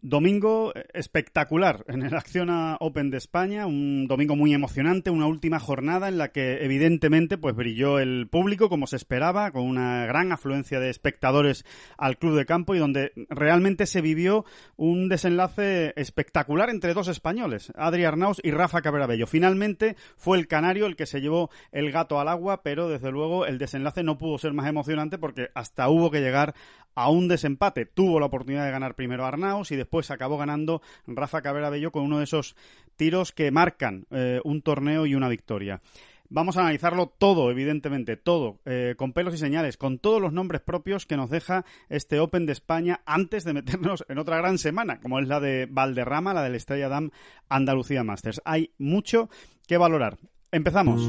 Domingo espectacular en el Acciona Open de España, un domingo muy emocionante, una última jornada en la que evidentemente pues brilló el público como se esperaba, con una gran afluencia de espectadores al club de campo y donde realmente se vivió un desenlace espectacular entre dos españoles, Adri Arnaus y Rafa Cabrera Finalmente fue el canario el que se llevó el gato al agua, pero desde luego el desenlace no pudo ser más emocionante porque hasta hubo que llegar a un desempate. Tuvo la oportunidad de ganar primero Arnaus y después acabó ganando Rafa Cabrera Bello con uno de esos tiros que marcan eh, un torneo y una victoria. Vamos a analizarlo todo, evidentemente, todo, eh, con pelos y señales, con todos los nombres propios que nos deja este Open de España antes de meternos en otra gran semana, como es la de Valderrama, la del Estrella Dam Andalucía Masters. Hay mucho que valorar. Empezamos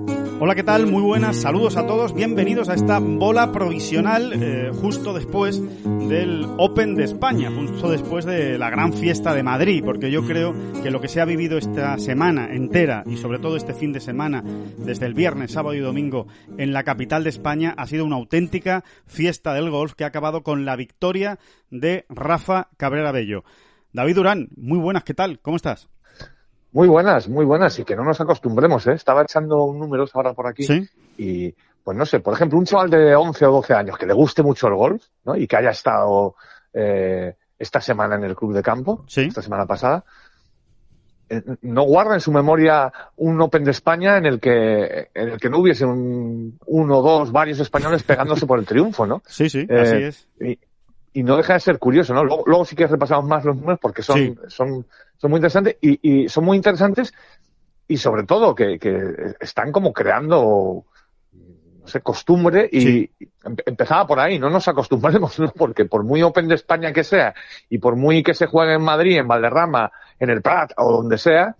Hola, ¿qué tal? Muy buenas, saludos a todos, bienvenidos a esta bola provisional eh, justo después del Open de España, justo después de la gran fiesta de Madrid, porque yo creo que lo que se ha vivido esta semana entera y sobre todo este fin de semana, desde el viernes, sábado y domingo, en la capital de España, ha sido una auténtica fiesta del golf que ha acabado con la victoria de Rafa Cabrera Bello. David Durán, muy buenas, ¿qué tal? ¿Cómo estás? Muy buenas, muy buenas, y que no nos acostumbremos, ¿eh? Estaba echando números ahora por aquí. Y, pues no sé, por ejemplo, un chaval de 11 o 12 años que le guste mucho el golf, ¿no? Y que haya estado eh, esta semana en el club de campo, esta semana pasada, eh, no guarda en su memoria un Open de España en el que, en el que no hubiese un, uno, dos, varios españoles pegándose por el triunfo, ¿no? Sí, sí, así eh, es y no deja de ser curioso, ¿no? Luego, sí que repasamos más los números porque son, son, son muy interesantes y, y, son muy interesantes y sobre todo que, que están como creando, no sé, costumbre y empezaba por ahí, no nos acostumbremos, ¿no? Porque por muy Open de España que sea y por muy que se juegue en Madrid, en Valderrama, en el Prat o donde sea,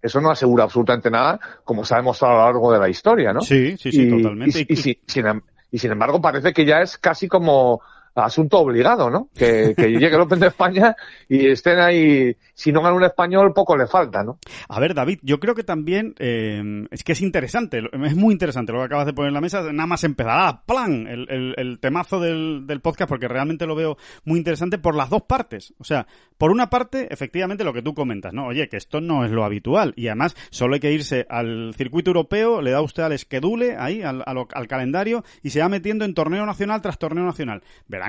eso no asegura absolutamente nada, como sabemos a lo largo de la historia, ¿no? Sí, sí, sí, totalmente. Y, em, y sin embargo parece que ya es casi como asunto obligado, ¿no? Que, que llegue el Open de España y estén ahí, si no gana un español, poco le falta, ¿no? A ver, David, yo creo que también eh, es que es interesante, es muy interesante lo que acabas de poner en la mesa, nada más empezará, plan, el, el, el temazo del, del, podcast, porque realmente lo veo muy interesante por las dos partes. O sea, por una parte, efectivamente, lo que tú comentas, ¿no? Oye, que esto no es lo habitual y además solo hay que irse al circuito europeo, le da usted al schedule, ahí, al, al, al calendario y se va metiendo en torneo nacional tras torneo nacional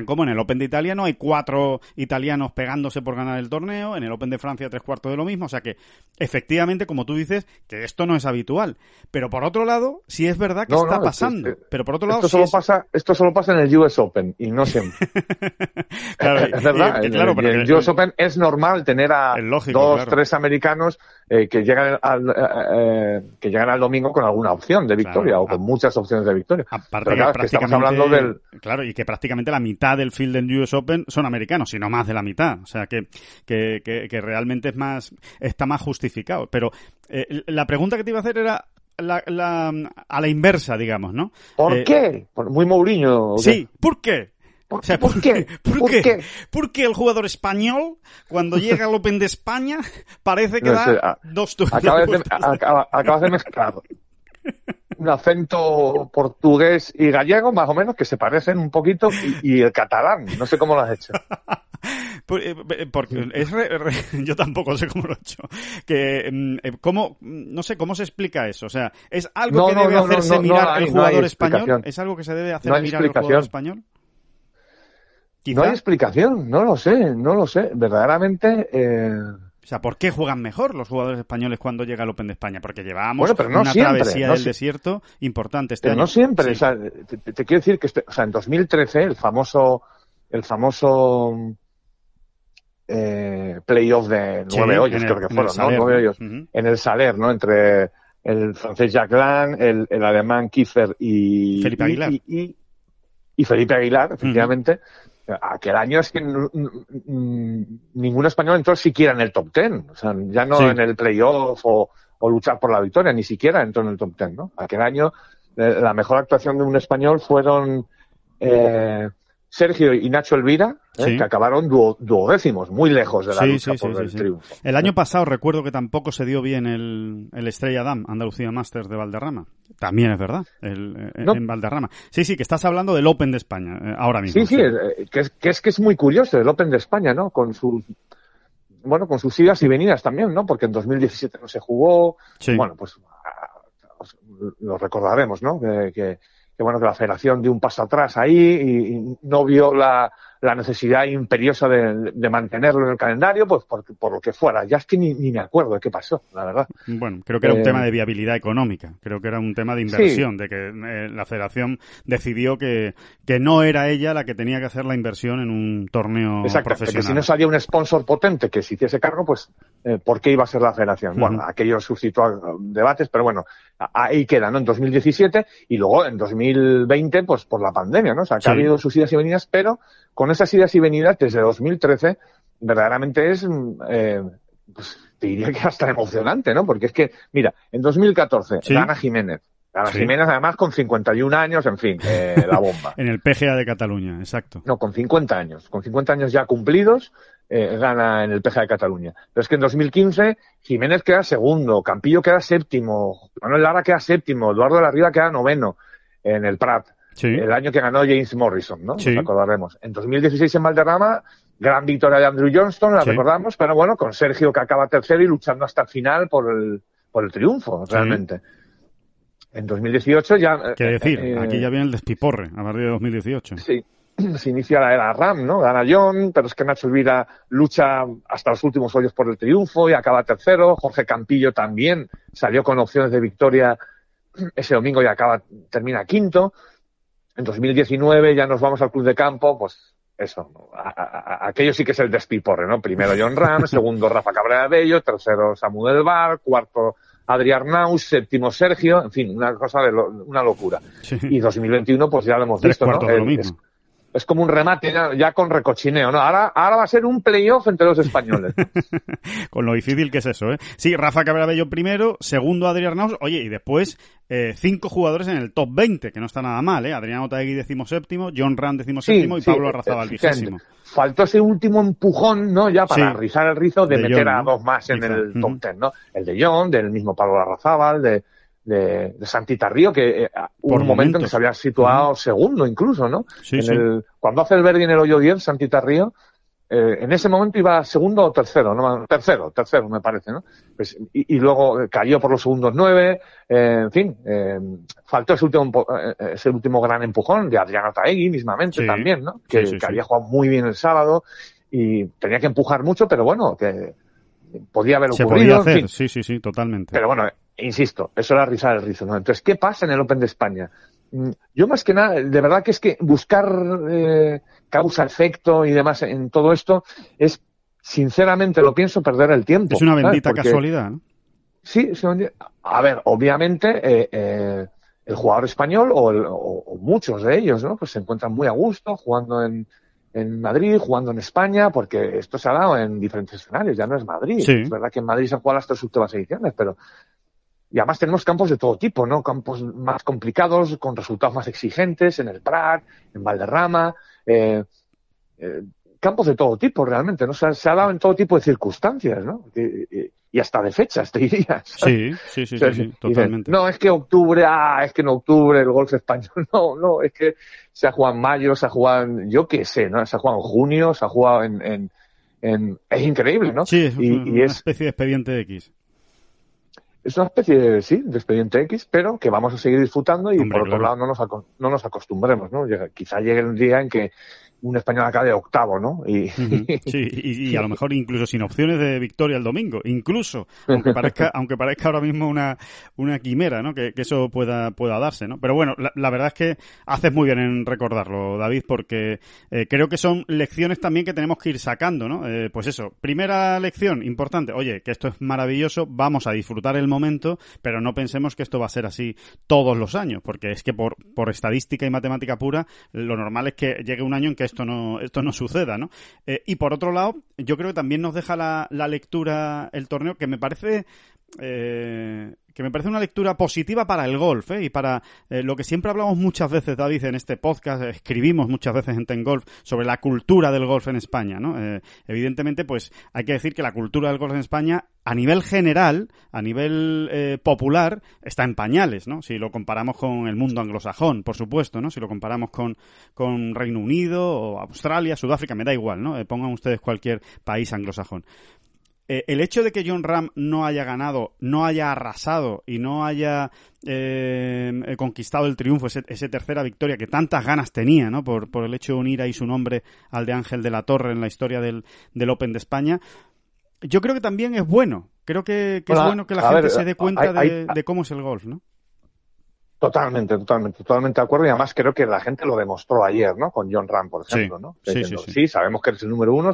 como en el Open de Italia no hay cuatro italianos pegándose por ganar el torneo, en el Open de Francia tres cuartos de lo mismo, o sea que efectivamente, como tú dices, que esto no es habitual. Pero por otro lado, sí es verdad que está pasando. pero por otro lado, esto solo pasa, esto solo pasa en el US Open y no siempre. claro, es verdad. en, el, US Open es normal tener a dos, tres americanos eh, que llegan al eh, eh, que llegan al domingo con alguna opción de victoria o con muchas opciones de victoria. Aparte claro, que estamos hablando del claro y que prácticamente la mitad del field del US Open son americanos, sino más de la mitad. O sea que, que, que, realmente es más, está más justificado. Pero eh, la pregunta que te iba a hacer era la, la, a la inversa, digamos, ¿no? ¿Por eh, qué? Muy Mourinho. Sí, ¿por qué? ¿Por, qué? ¿Por, qué? Porque el jugador español, cuando llega al Open de España, parece que da dos acabas de, acabas de mezclar un acento portugués y gallego, más o menos, que se parecen un poquito, y, el catalán. No sé cómo lo has hecho. Pues, eh, porque yo tampoco sé cómo lo he hecho. Que, mm, eh, ¿cómo, no sé, ¿cómo se explica eso? O sea, ¿es algo que debe hacerse mirar el jugador español? ¿Es algo que se debe hacer mirar el jugador español? No hay explicación, no lo sé, no lo sé. Verdaderamente... O sea, ¿por qué juegan mejor los jugadores españoles cuando llega el Open de España? Porque llevábamos una travesía del desierto importante este pero No siempre, o sea, te, quiero decir que este, o sea, en 2013 el famoso, el famoso eh, playoff de nueve hoyos, creo que fueron, ¿no? Nueve hoyos. En el Saler, ¿no? Entre el francés Jacques el, el alemán Kiefer y Felipe Aguilar. Y, y, Felipe Aguilar, efectivamente. Aquel año es que ningún español entró siquiera en el top ten. O sea, ya no en el playoff o, o luchar por la victoria, ni siquiera entró en el top ten, ¿no? Aquel año eh, la mejor actuación de un español fueron eh, Sergio y Nacho Elvira, ¿eh? que acabaron duodécimos, muy lejos de la lucha por el triunfo. El año pasado recuerdo que tampoco se dio bien el, el Estrella Dam, Andalucía Masters de Valderrama. También es verdad, el, eh, en Valderrama. Sí, sí, que estás hablando del Open de España, eh, ahora mismo. Sí, sí, que, es, que, es, que es muy curioso el Open de España, ¿no? Con sus bueno, con sus idas y venidas también, ¿no? Porque en 2017 no se jugó. Bueno, pues lo recordaremos, ¿no? que que bueno, que la federación dio un paso atrás ahí y, no vio la, la necesidad imperiosa de, de, mantenerlo en el calendario, pues por, por, lo que fuera. Ya es que ni, ni, me acuerdo de qué pasó, la verdad. Bueno, creo que era un eh, tema de viabilidad económica, creo que era un tema de inversión, de que eh, la federación decidió que, que no era ella la que tenía que hacer la inversión en un torneo Exacto, profesional. que si no salía un sponsor potente que se hiciese cargo, pues eh, ¿por qué iba a ser la federación? Bueno, aquello suscitó debates, pero bueno, ahí queda, ¿no? En 2017 y luego en 2020, pues por la pandemia, ¿no? O sea, que ha habido sus idas y venidas, pero con esas idas y venidas desde 2013, verdaderamente es, eh, pues te diría que hasta emocionante, ¿no? Porque es que, mira, en 2014 gana Jiménez. Gana Jiménez además con 51 años, en fin, eh, la bomba. en el PGA de Cataluña, exacto. No, con 50 años. Con 50 años ya cumplidos, eh, gana en el PGA de Cataluña. Pero es que en 2015 Jiménez queda segundo, Campillo queda séptimo, Manuel Lara queda séptimo, Eduardo de la Riva queda noveno en el Prat. El año que ganó James Morrison, ¿no? Sí. Nos En 2016 en Valderrama, gran victoria de Andrew Johnston, la recordamos, pero bueno, con Sergio que acaba tercero y luchando hasta el final por el, por el triunfo, realmente. En 2018 ya... ¿Qué decir? Eh, aquí ya viene el despiporre, a partir de 2018. Sí, se inicia la era RAM, ¿no? Gana John, pero es que Nacho Elvira lucha hasta los últimos hoyos por el triunfo y acaba tercero. Jorge Campillo también salió con opciones de victoria ese domingo y acaba, termina quinto. En 2019 ya nos vamos al club de campo, pues eso, aquello sí que es el despiporre, ¿no? Primero John Ram, segundo Rafa Cabrera Bello, tercero Samuel Bar, cuarto Adrián Naus, séptimo Sergio, en fin, una cosa de una locura. Y 2021 pues ya lo hemos visto, ¿no? es como un remate ya, con recochineo, ¿no? Ahora, ahora va a ser un playoff entre los españoles. con lo difícil que es eso, ¿eh? Sí, Rafa Cabrera primero, segundo Adrián Naus, oye, y después eh, cinco jugadores en el top 20, que no está nada mal, ¿eh? Adrián Otaegui decimo séptimo, John Rand decimo séptimo y Pablo Arrazabal vigésimo. Faltó ese último empujón, ¿no? Ya para rizar el rizo de, meter a dos más en el top 10, ¿no? El de John, del mismo Pablo Arrazabal, de de, de Santita Río, que eh, hubo un momento en que se había situado segundo incluso, ¿no? en El, cuando hace el Verdi en el hoyo 10, Santita Río, eh, en ese momento iba segundo o tercero, ¿no? Tercero, tercero me parece, ¿no? Pues, y, y, luego cayó por los segundos nueve, eh, en fin, eh, faltó ese último, eh, ese último gran empujón de Adriano Taegui mismamente también, ¿no? Que, que había jugado muy bien el sábado y tenía que empujar mucho, pero bueno, que podía haber ocurrido. Se podía hacer, sí, sí, sí, totalmente. Pero bueno, insisto, eso era rizar el rizo, ¿no? Entonces, ¿qué pasa en el Open de España? Mm, yo más que nada, de verdad que es que buscar eh, causa, efecto y demás en todo esto es, sinceramente lo pienso, perder el tiempo. Es una bendita casualidad, ¿no? Sí, a ver, obviamente eh, eh, el jugador español o, o, muchos de ellos, ¿no? Pues se encuentran muy a gusto jugando en, en Madrid, jugando en España, porque esto se ha dado en diferentes escenarios, ya no es Madrid. Es verdad que en Madrid se han jugado las tres últimas ediciones, pero y además tenemos campos de todo tipo, ¿no? Campos más complicados, con resultados más exigentes, en el Prat, en Valderrama, eh, eh, campos de todo tipo realmente, ¿no? Se ha, se ha, dado en todo tipo de circunstancias, ¿no? Y, y hasta de fechas, te diría. Sí, sí, sí, sí, totalmente. no, es que octubre, ah, es que en octubre el golf español, no, no, es que se ha jugado en mayo, se ha jugado en, yo qué sé, ¿no? Se ha jugado en junio, se ha jugado en, en es increíble, ¿no? Sí, es una especie de expediente X. Es una especie de, sí, de expediente X, pero que vamos a seguir disfrutando y por otro lado no nos, no nos acostumbremos, ¿no? Quizá llegue el día en que un español acá de octavo, ¿no? Y, sí, y, a lo mejor incluso sin opciones de victoria el domingo, incluso, aunque parezca, aunque parezca ahora mismo una, una quimera, ¿no? Que, eso pueda, pueda darse, ¿no? Pero bueno, la, verdad es que haces muy bien en recordarlo, David, porque eh, creo que son lecciones también que tenemos que ir sacando, ¿no? Eh, pues eso, primera lección importante, oye, que esto es maravilloso, vamos a disfrutar el momento, pero no pensemos que esto va a ser así todos los años, porque es que por, por estadística y matemática pura, lo normal es que llegue un año en que esto no, esto no suceda, ¿no? Eh, y por otro lado, yo creo que también nos deja la, la lectura el torneo, que me parece eh, que me parece una lectura positiva para el golf ¿eh? y para eh, lo que siempre hablamos muchas veces, David, en este podcast, escribimos muchas veces en Ten Golf sobre la cultura del golf en España. ¿no? Eh, evidentemente, pues hay que decir que la cultura del golf en España, a nivel general, a nivel eh, popular, está en pañales, ¿no? Si lo comparamos con el mundo anglosajón, por supuesto, ¿no? Si lo comparamos con, con Reino Unido o Australia, Sudáfrica, me da igual, ¿no? pongan ustedes cualquier país anglosajón. Eh, el hecho de que John Ram no haya ganado, no haya arrasado y no haya eh, eh, conquistado el triunfo, esa tercera victoria que tantas ganas tenía, ¿no? Por, por, el hecho de unir ahí su nombre al de Ángel de la Torre en la historia del, del Open de España, yo creo que también es bueno. Creo que, es bueno que la gente se dé cuenta de, cómo es el golf, ¿no? Totalmente, totalmente, totalmente de acuerdo. Y además creo que la gente lo demostró ayer, ¿no? Con John Ram, por ejemplo, ¿no? Sí, sí, sí, sabemos que eres el número uno,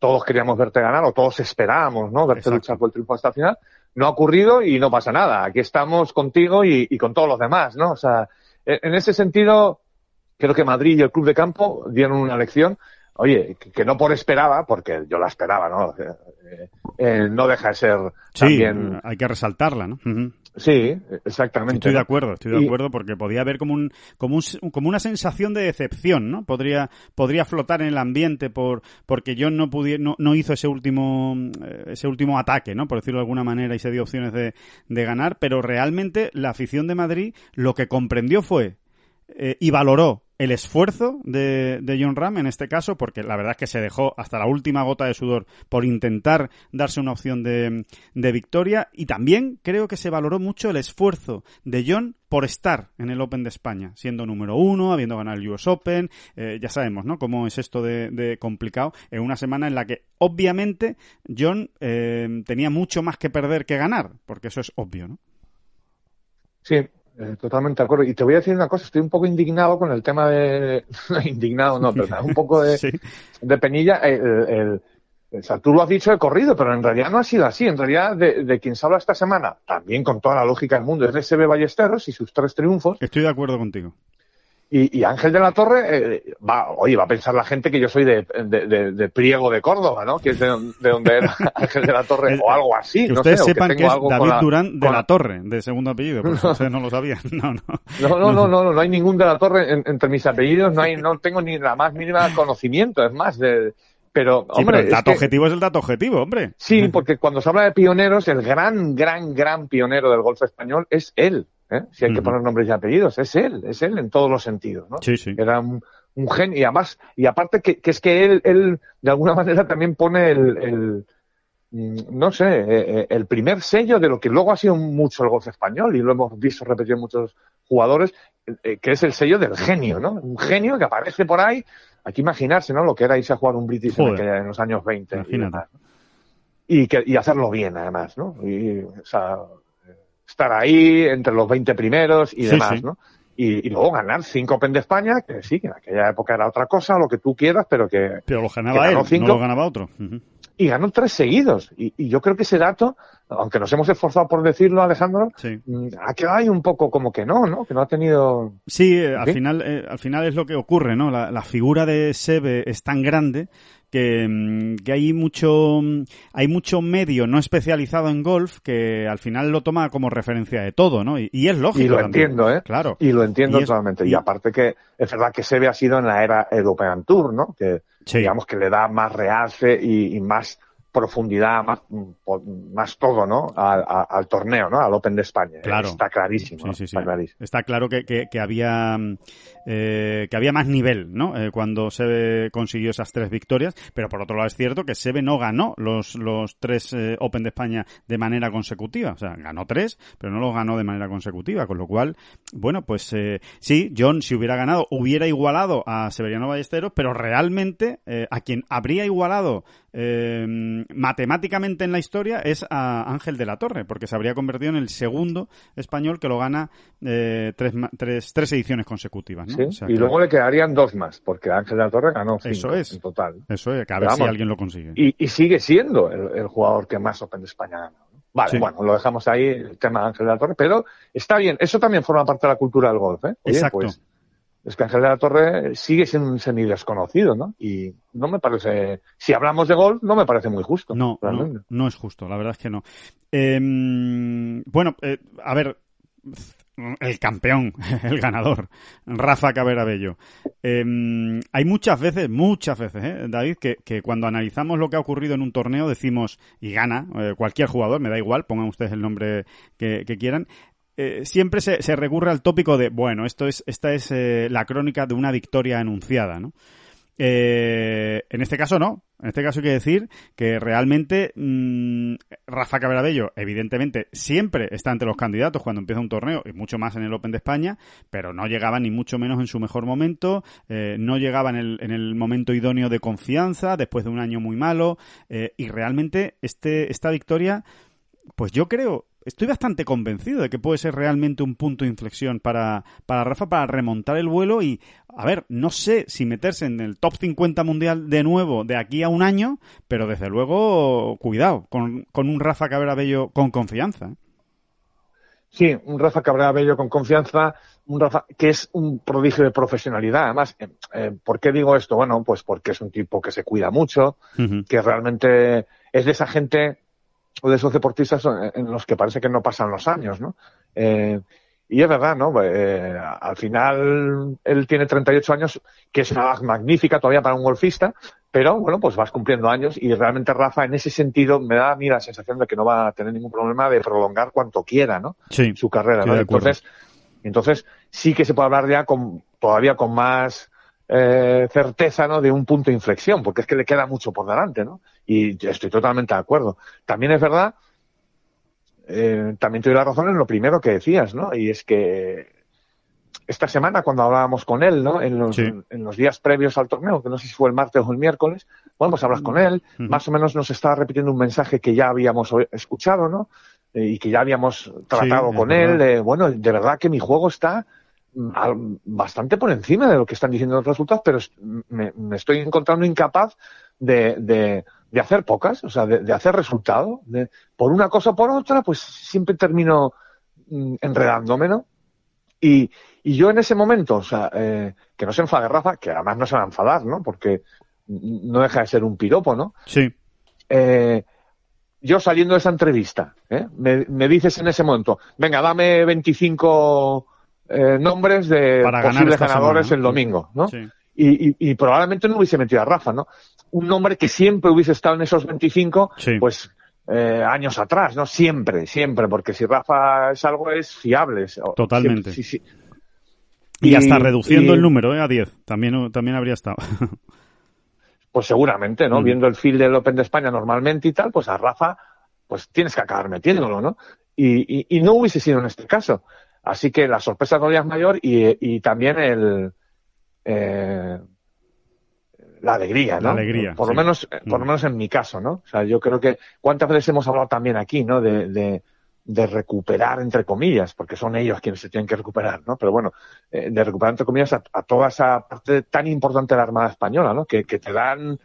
todos queríamos verte ganar o todos esperábamos, ¿no? Verte luchar por el triunfo hasta el final. No ha ocurrido y no pasa nada. Aquí estamos contigo y, con todos los demás, ¿no? O sea, e, en ese sentido, creo que Madrid y el Club de Campo dieron una lección. Oye, que, no por esperaba, porque yo la esperaba, ¿no? Eh, eh, no deja de ser sí, hay que resaltarla, ¿no? Sí, exactamente. Estoy de acuerdo, estoy de acuerdo porque podía haber como un, como un, como una sensación de decepción, ¿no? Podría, podría flotar en el ambiente por, porque John no no, no, hizo ese último, eh, ese último ataque, ¿no? Por decirlo de alguna manera y se dio opciones de, de ganar, pero realmente la afición de Madrid lo que comprendió fue eh, y valoró el esfuerzo de, de, John Ram en este caso, porque la verdad es que se dejó hasta la última gota de sudor por intentar darse una opción de, de, victoria y también creo que se valoró mucho el esfuerzo de John por estar en el Open de España, siendo número uno, habiendo ganado el US Open, eh, ya sabemos, ¿no? Cómo es esto de, complicado en una semana en la que obviamente John eh, tenía mucho más que perder que ganar, porque eso es obvio, ¿no? Sí, eh, totalmente de acuerdo. Y te voy a decir una cosa, estoy un poco indignado con el tema de... indignado, no, pero un poco de, de penilla. El, o sea, tú lo has dicho de corrido, pero en realidad no ha sido así. En realidad, de, de quien se habla esta semana, también con toda la lógica del mundo, es de SB Ballesteros y sus tres triunfos. Estoy de acuerdo contigo. Y, Ángel de la Torre, eh, va, oye, va a pensar la gente que yo soy de, de, Priego de Córdoba, ¿no? Que es de, donde era Ángel de la Torre o algo así. Que ustedes sepan que, es David Durán de la Torre, de segundo apellido, porque ustedes no lo sabían. No, no. No, no, no, no, no, hay ningún de la Torre entre mis apellidos, no hay, no tengo ni la más mínima conocimiento, es más, de, pero, hombre, el dato objetivo es el dato objetivo, hombre. Sí, porque cuando se habla de pioneros, el gran, gran, gran pionero del golf español es él. ¿Eh? Si hay que poner nombres y apellidos, es él, es él en todos los sentidos, ¿no? Sí, sí. Era un, genio, y además, y aparte que, es que él, él, de alguna manera también pone el, el mm, no sé, eh, eh, el primer sello de lo que luego ha sido mucho el golf español, y lo hemos visto repetir muchos jugadores, que es el sello del genio, ¿no? Un genio que aparece por ahí hay que imaginarse, ¿no? Lo que era irse a jugar un British en, los años 20. Y, que, y hacerlo bien, además, ¿no? Y, o sea, estar ahí entre los 20 primeros y demás, ¿no? Y, luego ganar cinco Open de España, que sí, que en aquella época era otra cosa, lo que tú quieras, pero que... Pero lo ganaba él, no lo ganaba otro. Y ganó tres seguidos. Y, y, yo creo que ese dato, aunque nos hemos esforzado por decirlo, Alejandro, mm, ha quedado ahí un poco como que no, ¿no? Que no ha tenido... Sí, eh, al, final, eh, al final es lo que ocurre, ¿no? La, la figura de Sebe es tan grande que, mm, que, hay mucho hay mucho medio no especializado en golf que al final lo toma como referencia de todo, ¿no? Y, es lógico. Y lo entiendo, ¿eh? Claro. Y lo entiendo totalmente. Y... aparte que es verdad que Sebe ha sido en la era European Tour, ¿no? Que digamos que le da más realce y, más profundidad, más, más todo, ¿no? Al, torneo, ¿no? Al Open de España. Claro. Está clarísimo. Está, clarísimo. está claro que, que, había eh, que había más nivel, ¿no? Eh, cuando Sebe consiguió esas tres victorias, pero por otro lado es cierto que Sebe no ganó los, los tres eh, Open de España de manera consecutiva. O sea, ganó tres, pero no los ganó de manera consecutiva, con lo cual, bueno, pues sí, John si hubiera ganado hubiera igualado a Severiano Ballesteros, pero realmente a quien habría igualado eh, matemáticamente en la historia es a Ángel de la Torre, porque se habría convertido en el segundo español que lo gana tres, tres, tres, ediciones consecutivas. Y luego le quedarían dos más, porque Ángel de la Torre ganó cinco Eso es. en total. Eso es, que a ver si alguien lo consigue. Y, sigue siendo el, jugador que más Open de España ganó. Vale, bueno, lo dejamos ahí, el tema de Ángel de la Torre, pero está bien, eso también forma parte de la cultura del golf, ¿eh? Exacto. Pues, es que Ángel de la Torre sigue siendo un semi desconocido, ¿no? Y no me parece, si hablamos de gol, no me parece muy justo. No, no, es justo, la verdad es que no. Em, bueno, eh, a ver, el campeón, el ganador, Rafa Cabrera Bello. Em, hay muchas veces, muchas veces, ¿eh, David, que, cuando analizamos lo que ha ocurrido en un torneo decimos, y gana, eh, cualquier jugador, me da igual, pongan ustedes el nombre que quieran, eh, siempre se, se, recurre al tópico de, bueno, esto es, esta es eh, la crónica de una victoria anunciada, ¿no? Eh, en este caso no. En este caso hay que decir que realmente mm, Rafa Cabrabello, evidentemente, siempre está entre los candidatos cuando empieza un torneo y mucho más en el Open de España, pero no llegaba ni mucho menos en su mejor momento, no llegaba en el, en el momento idóneo de confianza, después de un año muy malo, y realmente este, esta victoria, pues yo creo, estoy bastante convencido de que puede ser realmente un punto de inflexión para, para Rafa para remontar el vuelo y, a ver, no sé si meterse en el top 50 mundial de nuevo de aquí a un año, pero desde luego, cuidado con, con un Rafa Cabrera Bello con confianza. Sí, un Rafa Cabrera Bello con confianza, un Rafa que es un prodigio de profesionalidad. Además, eh, eh, ¿por qué digo esto? Bueno, pues porque es un tipo que se cuida mucho, que realmente es de esa gente o de esos deportistas en los que parece que no pasan los años, ¿no? Eh, y es verdad, ¿no? Eh, al final él tiene 38 años, que es una edad magnífica todavía para un golfista, pero bueno, pues vas cumpliendo años y realmente Rafa en ese sentido me da a mí la sensación de que no va a tener ningún problema de prolongar cuanto quiera, ¿no? Sí, Su carrera, ¿no? Entonces, entonces sí que se puede hablar ya con, todavía con más eh, certeza, ¿no? De un punto de inflexión, porque es que le queda mucho por delante, ¿no? Y estoy totalmente de acuerdo. También es verdad, eh, también te doy la razón en lo primero que decías, ¿no? Y es que esta semana cuando hablábamos con él, ¿no? En los, en los días previos al torneo, que no sé si fue el martes o el miércoles, bueno, pues hablas con él, más o menos nos estaba repitiendo un mensaje que ya habíamos escuchado, ¿no? Eh, y que ya habíamos tratado con él, bueno, de verdad que mi juego está mm, bastante por encima de lo que están diciendo los resultados, pero me, me estoy encontrando incapaz de, de, de hacer pocas, o sea, de, hacer resultado. De, por una cosa o por otra, pues siempre termino mm, enredándome, ¿no? Y, y yo en ese momento, o sea, eh, que no se enfade Rafa, que además no se va a enfadar, ¿no? Porque no deja de ser un piropo, ¿no? Sí. Eh, yo saliendo de esa entrevista, ¿eh? me, me, dices en ese momento, venga, dame 25 eh, nombres de posibles ganadores el domingo, ¿no? Sí. Y, y, y, probablemente no hubiese metido a Rafa, ¿no? Un nombre que siempre hubiese estado en esos 25, pues eh, años atrás, ¿no? Siempre, siempre, porque si Rafa es algo, es fiable. Totalmente. sí, sí. Y, hasta reduciendo el número ¿eh? a 10, también, también habría estado. pues seguramente, ¿no? Mm. Viendo el field del Open de España normalmente y tal, pues a Rafa, pues tienes que acabar metiéndolo, ¿no? Y, y, no hubiese sido en este caso. Así que la sorpresa todavía es mayor y, y también el, eh, la alegría, ¿no? La alegría. Por lo menos, por lo mm. menos en mi caso, ¿no? O sea, yo creo que cuántas veces hemos hablado también aquí, ¿no? De, de, de recuperar entre comillas, porque son ellos quienes se tienen que recuperar, ¿no? Pero bueno, eh, de recuperar entre comillas a, toda esa parte tan importante de la Armada española, ¿no? Que, que te dan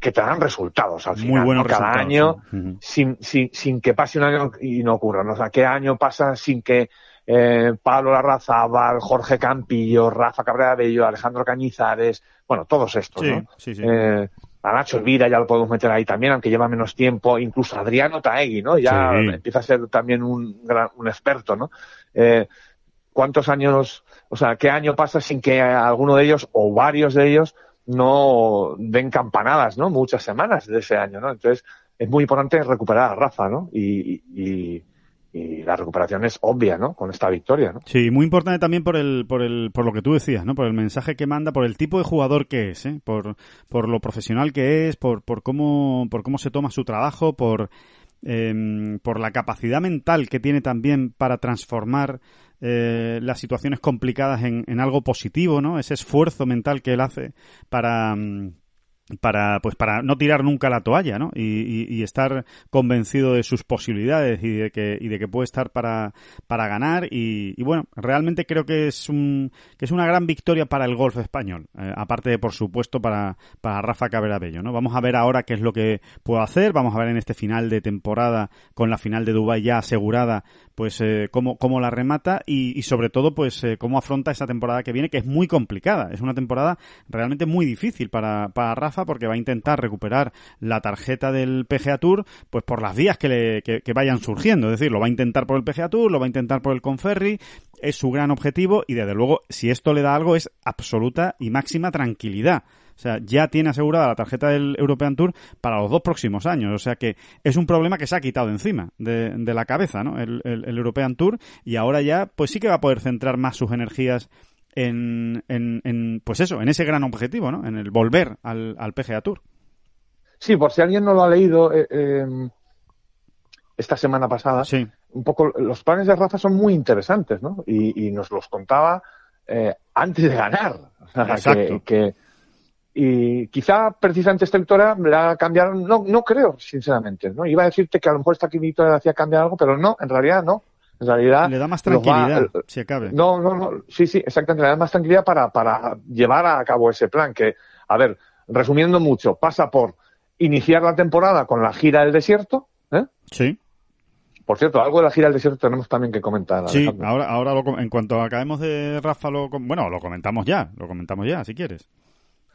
que te dan resultados al final, Muy buenos cada año, sin, sin, sin que pase un año y no ocurra, ¿no? O sea, ¿qué año pasa sin que eh, Pablo Larrazábal, Jorge Campillo, Rafa Cabrera Bello, Alejandro Cañizares, bueno, todos estos, ¿no? Eh, a Nacho Elvira ya lo podemos meter ahí también, aunque lleva menos tiempo, incluso Adriano Taegui, ¿no? Ya empieza a ser también un, gran, un experto, ¿no? Eh, ¿Cuántos años, o sea, qué año pasa sin que alguno de ellos o varios de ellos no den campanadas, ¿no? Muchas semanas de ese año, ¿no? Entonces, es muy importante recuperar a Rafa, ¿no? Y, y, y, la recuperación es obvia, ¿no? Con esta victoria, ¿no? Sí, muy importante también por el, por el, por lo que tú decías, ¿no? Por el mensaje que manda, por el tipo de jugador que es, ¿eh? Por, por lo profesional que es, por, por cómo, por cómo se toma su trabajo, por, eh, por la capacidad mental que tiene también para transformar eh, las situaciones complicadas en, en, algo positivo, ¿no? Ese esfuerzo mental que él hace para, mm, para pues para no tirar nunca la toalla ¿no? y, estar convencido de sus posibilidades y de que y de que puede estar para, para ganar y, bueno realmente creo que es un que es una gran victoria para el golf español eh, aparte de por supuesto para, para Rafa Cabrera-Bello ¿no? vamos a ver ahora qué es lo que puede hacer vamos a ver en este final de temporada con la final de Dubai ya asegurada pues eh, cómo, cómo la remata y, y sobre todo pues eh, cómo afronta esa temporada que viene que es muy complicada es una temporada realmente muy difícil para, para Rafa porque va a intentar recuperar la tarjeta del PGA Tour pues por las vías que, le, que, que, vayan surgiendo. Es decir, lo va a intentar por el PGA Tour, lo va a intentar por el Conferry, es su gran objetivo y desde luego si esto le da algo es absoluta y máxima tranquilidad. O sea, ya tiene asegurada la tarjeta del European Tour para los dos próximos años. O sea que es un problema que se ha quitado encima de, de la cabeza, ¿no? El, el, el, European Tour. Y ahora ya, pues sí que va a poder centrar más sus energías en, en, en, pues eso, en ese gran objetivo, ¿no? En el volver al, al PGA Tour. Sí, por si alguien no lo ha leído eh, eh, esta semana pasada, sí. un poco los planes de Rafa son muy interesantes, ¿no? Y, y nos los contaba eh, antes de ganar. O sea, Exacto. Que, que, y quizá precisamente esta victoria la cambiaron, no, no creo, sinceramente, ¿no? Iba a decirte que a lo mejor esta victoria hacía cambiar algo, pero no, en realidad no. En realidad. Le da más tranquilidad, va, si acabe. No, no, no. Sí, sí, exactamente. Le da más tranquilidad para, para llevar a cabo ese plan. Que, a ver, resumiendo mucho, pasa por iniciar la temporada con la gira del desierto. ¿eh? Sí. Por cierto, algo de la gira del desierto tenemos también que comentar. Sí, ahora, ahora lo, en cuanto acabemos de Rafa, lo, bueno, lo comentamos ya, lo comentamos ya, si quieres.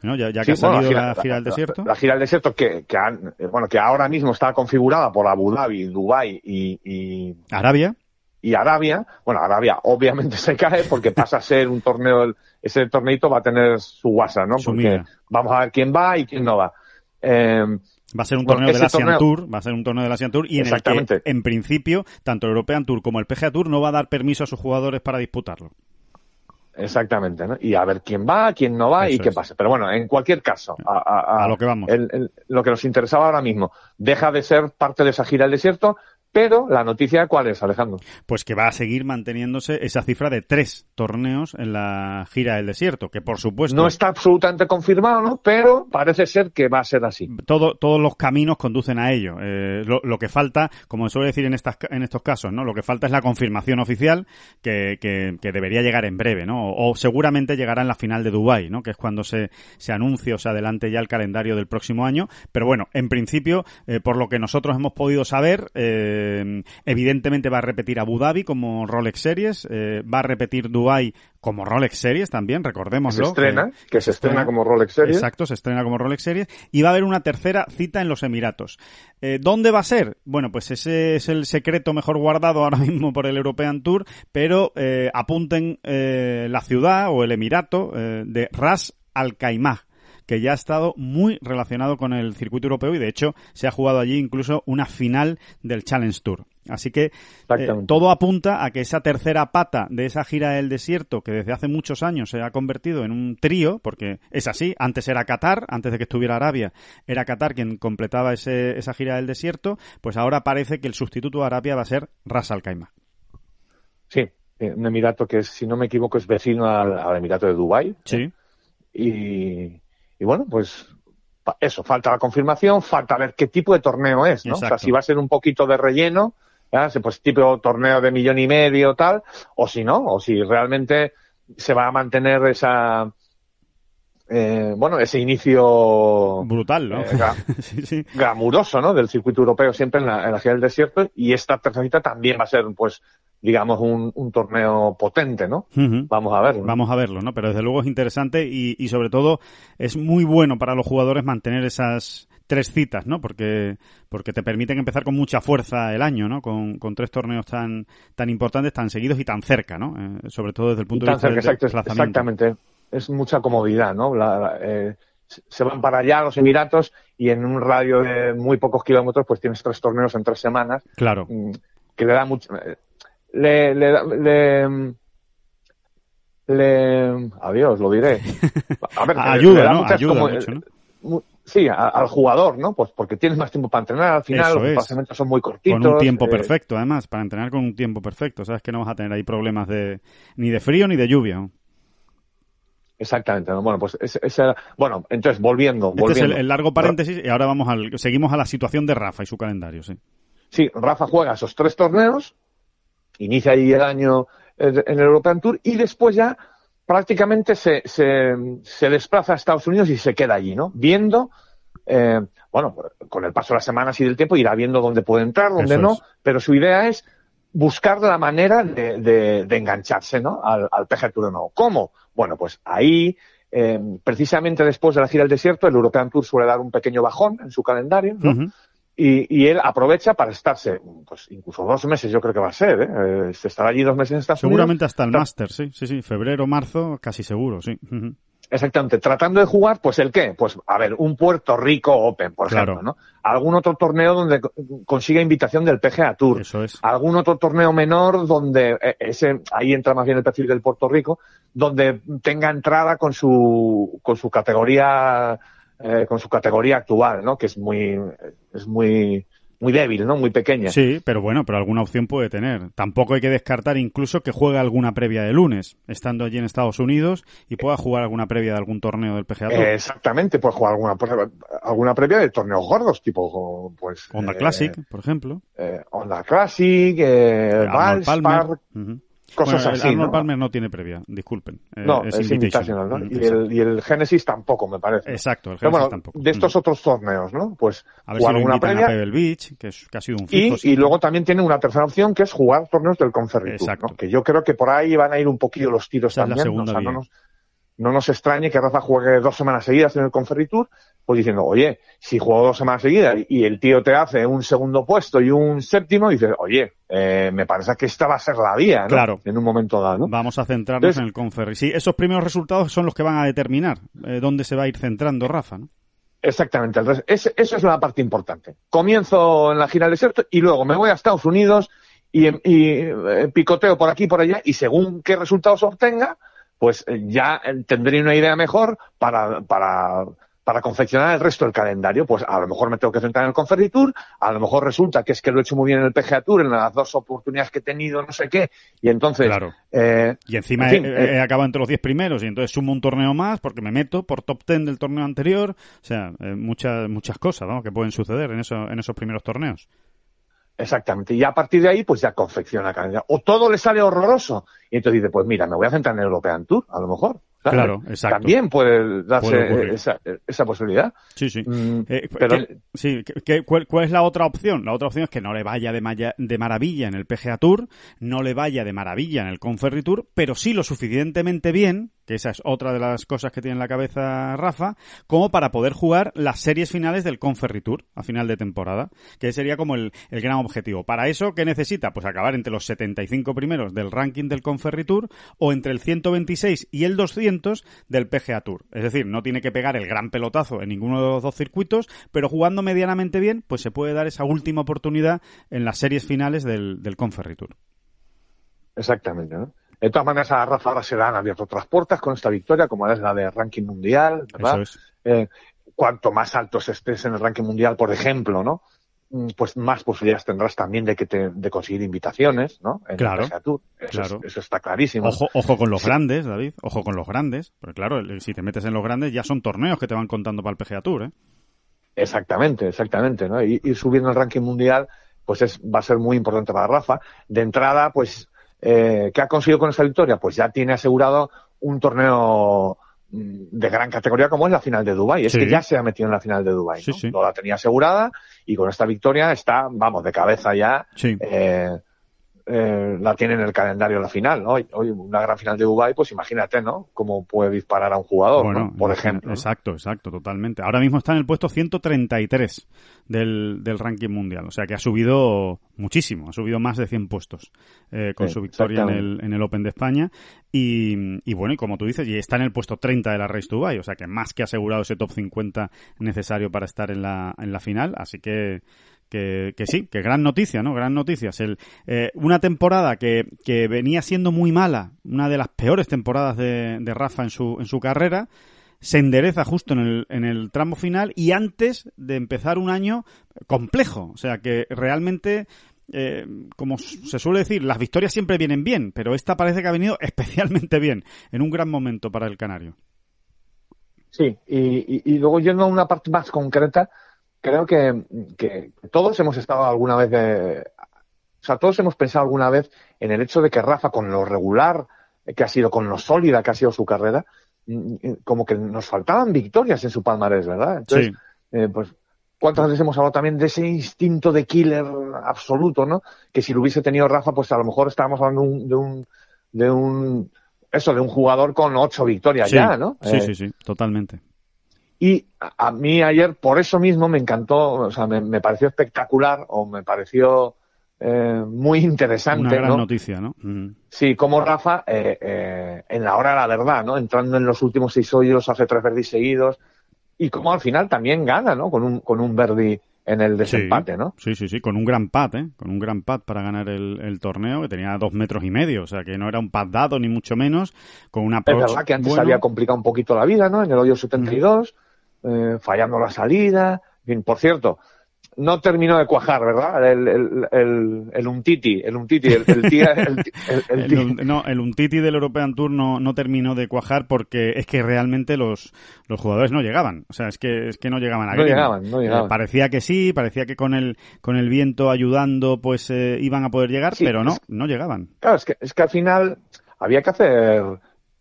¿No? Ya, ya, que sí, ha salido bueno, la, gira, la, gira, desierto. La, la, gira del desierto que, que, han, bueno, que ahora mismo está configurada por Abu Dhabi, Dubai y, y Arabia y Arabia, bueno, Arabia obviamente se cae porque pasa a ser un torneo, ese torneito va a tener su WhatsApp, ¿no? Porque vamos a ver quién va y quién no va. Eh, Va a ser un torneo del Asian torneo... Tour, va a ser un torneo del Asian Tour y en el que, en principio, tanto el European Tour como el PGA Tour no va a dar permiso a sus jugadores para disputarlo. Exactamente, ¿no? Y a ver quién va, quién no va Eso y qué es. pasa. Pero bueno, en cualquier caso, a, a, a lo que vamos. El, el, lo que nos interesaba ahora mismo, deja de ser parte de esa gira al desierto, pero la noticia cuál es, Alejandro? Pues que va a seguir manteniéndose esa cifra de tres torneos en la gira del desierto, que por supuesto... No está absolutamente confirmado, ¿no? Pero parece ser que va a ser así. Todo, todos los caminos conducen a ello. Eh, lo, lo, que falta, como suele decir en, estas, en estos casos, ¿no? Lo que falta es la confirmación oficial que, que, que debería llegar en breve, ¿no? O, o, seguramente llegará en la final de Dubai, ¿no? Que es cuando se, se anuncie o se adelante ya el calendario del próximo año. Pero bueno, en principio, eh, por lo que nosotros hemos podido saber, eh, evidentemente va a repetir Abu Dhabi como Rolex Series, eh, va a repetir Dubai como Rolex Series también, recordémoslo. Se estrena, que, que se estrena como Rolex Series. Exacto, se estrena como Rolex Series. Y va a haber una tercera cita en los Emiratos. Eh, ¿Dónde va a ser? Bueno, pues ese es el secreto mejor guardado ahora mismo por el European Tour, pero eh, apunten la ciudad o el Emirato de Ras Al Khaimah que ya ha estado muy relacionado con el circuito europeo y de hecho se ha jugado allí incluso una final del Challenge Tour. Así que eh, todo apunta a que esa tercera pata de esa gira del desierto, que desde hace muchos años se ha convertido en un trío, porque es así, antes era Qatar, antes de que estuviera Arabia, era Qatar quien completaba ese, esa gira del desierto, pues ahora parece que el sustituto de Arabia va a ser Ras Al Khaimah. Sí, un emirato que, si no me equivoco, es vecino al, al emirato de Dubái. Sí. Y, y bueno, pues eso, falta la confirmación, falta ver qué tipo de torneo es, ¿no? Exacto. O sea, si va a ser un poquito de relleno, ¿ya? pues tipo torneo de millón y medio tal, o si no, o si realmente se va a mantener esa, eh, bueno, ese inicio brutal, ¿no? Eh, sí, sí. Glamuroso, ¿no? Del circuito europeo siempre en la, en la gira del desierto y esta tercera cita también va a ser, pues, digamos, un, un torneo potente, ¿no? Uh -huh. Vamos a verlo. Vamos a verlo, ¿no? Pero desde luego es interesante y, y sobre todo es muy bueno para los jugadores mantener esas tres citas, ¿no? Porque, porque te permiten empezar con mucha fuerza el año, ¿no? Con, con tres torneos tan, tan importantes, tan seguidos y tan cerca, ¿no? Eh, sobre todo desde el punto de vista cerca, del exacto, Exactamente. Es mucha comodidad, ¿no? La, la, eh, se van para allá los Emiratos y en un radio de muy pocos kilómetros pues tienes tres torneos en tres semanas. Claro. Mm, que le da mucho... Le, le, le, le... Adiós, lo diré. A ver, Ayuda, ¿no? Ayuda mucho, ¿no? Sí, al jugador, ¿no? Pues porque tienes más tiempo para entrenar, al final los desplazamientos son muy cortitos. Con un tiempo eh, perfecto, además, para entrenar con un tiempo perfecto. Sabes que no vas a tener ahí problemas de ni de frío ni de lluvia. Exactamente. Bueno, pues ese, bueno, entonces volviendo, este volviendo. es el, largo paréntesis y ahora vamos al, seguimos a la situación de Rafa y su calendario, sí. Sí, Rafa juega esos tres torneos, inicia ahí el año en el European Tour y después ya prácticamente se, se, se desplaza a Estados Unidos y se queda allí, ¿no? Viendo, eh, bueno, con el paso de las semanas y del tiempo irá viendo dónde puede entrar, dónde no, pero su idea es buscar la manera de, de, engancharse ¿no? al, al PGA Tour nuevo. ¿Cómo? Bueno, pues ahí, eh, precisamente después de la gira del desierto, el European Tour suele dar un pequeño bajón en su calendario, ¿no? Y, y, él aprovecha para estarse, pues incluso dos meses yo creo que va a ser, ¿eh? eh se estará allí dos meses en Estados Seguramente hasta el Master, sí, sí, sí, febrero, marzo, casi seguro, sí. Exactamente, tratando de jugar, pues el qué, pues a ver, un Puerto Rico Open, por ejemplo, ¿no? Algún otro torneo donde consiga invitación del PGA Tour. Eso es. Algún otro torneo menor donde eh, ese, ahí entra más bien el perfil del Puerto Rico, donde tenga entrada con su, con su categoría, eh, con su categoría actual, ¿no? Que es muy, es muy, muy débil, ¿no? Muy pequeña. Sí, pero bueno, pero alguna opción puede tener. Tampoco hay que descartar incluso que juegue alguna previa de lunes, estando allí en Estados Unidos y pueda jugar alguna previa de algún torneo del PGA Tour. exactamente, puede jugar alguna, alguna previa de torneos gordos, tipo, pues... Honda eh, Classic, por ejemplo. Eh, Honda Classic, eh, Valspar, Cosas así. Arnold Palmer no tiene previa, disculpen. Eh, no, es, invitational, ¿no? Y el, y el, Genesis tampoco, me parece. Exacto, el Genesis tampoco. De estos otros torneos, ¿no? Pues a ver jugar si una previa. A Pebble Beach, que, es, que ha sido un fijo, y, y, luego también tiene una tercera opción que es jugar torneos del Conferry ¿no? Que yo creo que por ahí van a ir un poquillo los tiros Esa también. Es la segunda ¿no? no, nos, no nos extrañe que Rafa juegue dos semanas seguidas en el Conferry Tour pues diciendo, oye, si juego dos semanas seguidas y el tío te hace un segundo puesto y un séptimo, dices, oye, eh, me parece que esta va a ser la vía, ¿no? Claro. En un momento dado, ¿no? Vamos a centrarnos en el Conferry. Sí, esos primeros resultados son los que van a determinar eh, dónde se va a ir centrando Rafa, ¿no? Exactamente. eso es la parte importante. Comienzo en la gira del desierto y luego me voy a Estados Unidos y, y eh, picoteo por aquí y por allá y según qué resultados obtenga, pues eh, ya tendré una idea mejor para, para para confeccionar el resto del calendario, pues a lo mejor me tengo que centrar en el Conferry Tour, a lo mejor resulta que es que lo he hecho muy bien en el PGA Tour, en las dos oportunidades que he tenido, no sé qué, y entonces... Claro. Eh, y encima he, acabado entre los 10 primeros, y entonces sumo un torneo más porque me meto por top 10 del torneo anterior, o sea, eh, muchas muchas cosas ¿no? que pueden suceder en, eso, en esos primeros torneos. Exactamente. Y a partir de ahí, pues ya confecciona calendario. O todo le sale horroroso. Y entonces dice, pues mira, me voy a centrar en el European Tour, a lo mejor. Claro, exacto. También puede darse esa, esa, posibilidad. Sí, sí. Mm, eh, sí cuál, es la otra opción? La otra opción es que no le vaya de, de, maravilla en el PGA Tour, no le vaya de maravilla en el Conferry Tour, pero sí lo suficientemente bien, que esa es otra de las cosas que tiene en la cabeza Rafa, como para poder jugar las series finales del Conferry Tour a final de temporada, que sería como el, el gran objetivo. Para eso, ¿qué necesita? Pues acabar entre los 75 primeros del ranking del Conferry Tour o entre el 126 y el 200 del PGA Tour. Es decir, no tiene que pegar el gran pelotazo en ninguno de los dos circuitos, pero jugando medianamente bien, pues se puede dar esa última oportunidad en las series finales del, del. Exactamente, ¿no? De todas maneras, a Rafa ahora se le han abierto otras puertas con esta victoria, como es la de ranking mundial, ¿verdad? Eh, cuanto más altos estés en el ranking mundial, por ejemplo, ¿no? Mm, pues más posibilidades tendrás también de que te, de conseguir invitaciones, ¿no? En claro, Eso, claro. eso está clarísimo. Ojo, ojo con los grandes, David, ojo con los grandes, porque claro, si te metes en los grandes ya son torneos que te van contando para el PGA Tour, ¿eh? Exactamente, exactamente, ¿no? Y ir subiendo el ranking mundial, pues es, va a ser muy importante para Rafa. De entrada, pues, eh, ¿qué ha conseguido con esta victoria? Pues ya tiene asegurado un torneo de gran categoría como es la final de Dubai Es que ya se ha metido en la final de Dubai ¿no? la tenía asegurada y con esta victoria está, vamos, de cabeza ya. Eh, eh, la tiene en el calendario la final, ¿no? Hoy una gran final de Dubai, pues imagínate, ¿no? Cómo puede disparar a un jugador, Por ejemplo. Exacto, exacto, totalmente. Ahora mismo está en el puesto 133 del, del ranking mundial, o sea que ha subido muchísimo, ha subido más de 100 puestos eh, con su victoria en el, en el Open de España y, y, bueno, y como tú dices, y está en el puesto 30 de la Race Dubai, o sea que más que asegurado ese top 50 necesario para estar en la, en la final, así que que, sí, que gran noticia, ¿no? Gran noticias. El, eh, una temporada que, que, venía siendo muy mala, una de las peores temporadas de, de, Rafa en su, en su carrera, se endereza justo en el, en el tramo final y antes de empezar un año complejo. O sea que realmente eh, como se suele decir, las victorias siempre vienen bien, pero esta parece que ha venido especialmente bien, en un gran momento para el Canario. Sí, y, y luego yendo a una parte más concreta, creo que, todos hemos estado alguna vez de, o sea, todos hemos pensado alguna vez en el hecho de que Rafa, con lo regular que ha sido, con lo sólida que ha sido su carrera, como que nos faltaban victorias en su palmarés, ¿verdad? Entonces, eh, pues, ¿cuántas veces hemos hablado también de ese instinto de killer absoluto, ¿no? Que si lo hubiese tenido Rafa, pues a lo mejor estábamos hablando de un, de un, eso, de un jugador con ocho victorias ya, ¿no? Sí, eh, sí, sí, totalmente. Y a, mí ayer, por eso mismo, me encantó, o sea, me, pareció espectacular o me pareció eh, muy interesante. Una gran noticia, ¿no? Sí, como Rafa, eh, eh, en la hora de la verdad, ¿no? Entrando en los últimos seis hoyos, hace tres verdis seguidos. Y como al final también gana, ¿no? Con un, con un verdi en el desempate, ¿no? Sí, sí, sí, con un gran pad, ¿eh? Con un gran pad para ganar el, torneo, que tenía dos metros y medio, o sea, que no era un pad dado ni mucho menos, con una Es verdad que antes había complicado un poquito la vida, ¿no? En el hoyo 72. Eh, fallando la salida. por cierto, no terminó de cuajar, ¿verdad? El, el, el, el Untiti, el Untiti, el, el, No, el del European Tour no, no terminó de cuajar porque es que realmente los, los jugadores no llegaban. O sea, es que, es que no llegaban a No llegaban, no llegaban. Eh, parecía que sí, parecía que con el, con el viento ayudando pues eh, iban a poder llegar, pero no, no llegaban. Claro, es que, es que al final había que hacer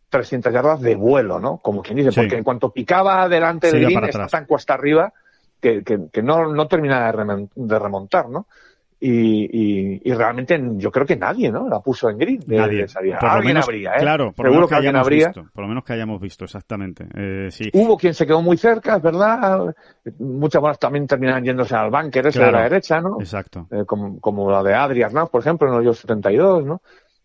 300 yardas de vuelo, ¿no? Como quien dice, porque en cuanto picaba delante del green, está tan cuesta arriba que, que, no, no termina de remontar, ¿no? Y, y, realmente yo creo que nadie, ¿no? La puso en green. nadie. Por alguien menos, habría, ¿eh? Claro, por Seguro lo menos que, habría. Visto, por lo menos que hayamos visto, exactamente. Eh, sí. Hubo quien se quedó muy cerca, es verdad. Muchas bolas también terminan yéndose al bunker ese de la derecha, ¿no? Exacto. Eh, como, como la de Adrián, ¿no? Por ejemplo, en los 72, ¿no?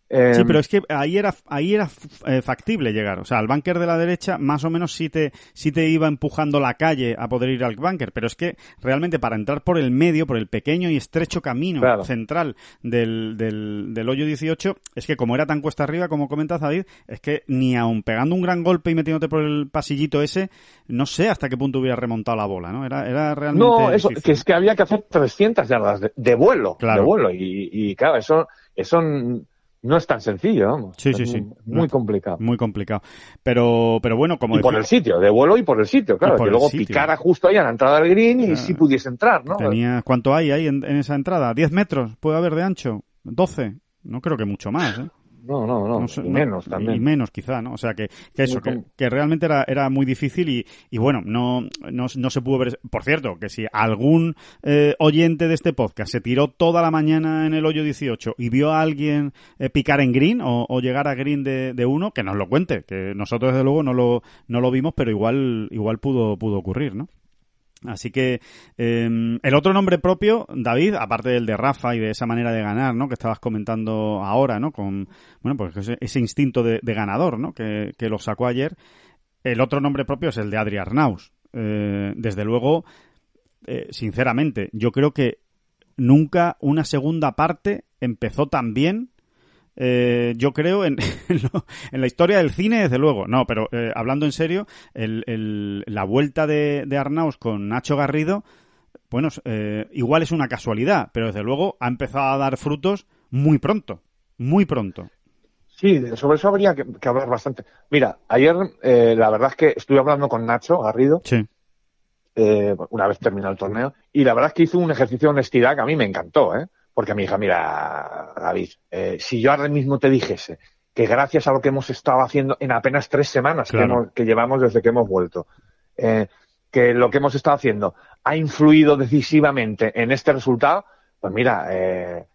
Sí, em, pero es que ahí era, ahí era eh, factible llegar. O sea, al búnker de la derecha más o menos sí te, sí te iba empujando la calle a poder ir al búnker. Pero es que realmente para entrar por el medio, por el pequeño y estrecho camino central del, del, del, hoyo 18, es que como era tan cuesta arriba, como comenta David, es que ni aun pegando un gran golpe y metiéndote por el pasillito ese, no sé hasta qué punto hubiera remontado la bola, ¿no? Era, era realmente. No, eso, que es que había que hacer 300 yardas de, vuelo. De vuelo. Y, y claro, eso, eso no es tan sencillo, vamos. Sí, sí, sí. Muy, complicado. Muy complicado. Pero, pero bueno, como. Y por el sitio, de vuelo y por el sitio, claro. Que luego picara justo ahí a la entrada del green y si pudiese entrar, ¿no? ¿Cuánto hay ahí en, en, esa entrada? ¿10 metros puede haber de ancho? ¿12? No creo que mucho más, ¿eh? No, no, no, y menos también. Y menos quizá, ¿no? O sea, que, que eso, que, realmente era, era muy difícil y, y bueno, no, no, no, se pudo ver... Por cierto, que si algún eh, oyente de este podcast se tiró toda la mañana en el hoyo 18 y vio a alguien eh, picar en green o, o, llegar a green de, de uno, que nos lo cuente, que nosotros desde luego no lo, no lo vimos, pero igual, igual pudo, pudo ocurrir, ¿no? Así que em, el otro nombre propio, David, aparte del de Rafa y de esa manera de ganar, ¿no? Que estabas comentando ahora, ¿no? Con, bueno, pues ese, instinto de, ganador, ¿no? Que, lo sacó ayer. El otro nombre propio es el de Adri Arnaus. Eh, desde luego, eh, sinceramente, yo creo que nunca una segunda parte empezó tan bien eh, yo creo en, en, la historia del cine, desde luego. No, pero eh, hablando en serio, el, la vuelta de, de, Arnaus con Nacho Garrido, bueno, eh, igual es una casualidad, pero desde luego ha empezado a dar frutos muy pronto, muy pronto. Sí, sobre eso habría que, hablar bastante. Mira, ayer la verdad es que estuve hablando con Nacho Garrido. Sí. una vez terminado el torneo. Y la verdad es que hizo un ejercicio de honestidad que a mí me encantó, ¿eh? Porque mi hija, mira, David, eh, si yo ahora mismo te dijese que gracias a lo que hemos estado haciendo en apenas tres semanas que, llevamos desde que hemos vuelto, eh, que lo que hemos estado haciendo ha influido decisivamente en este resultado, pues mira, eh,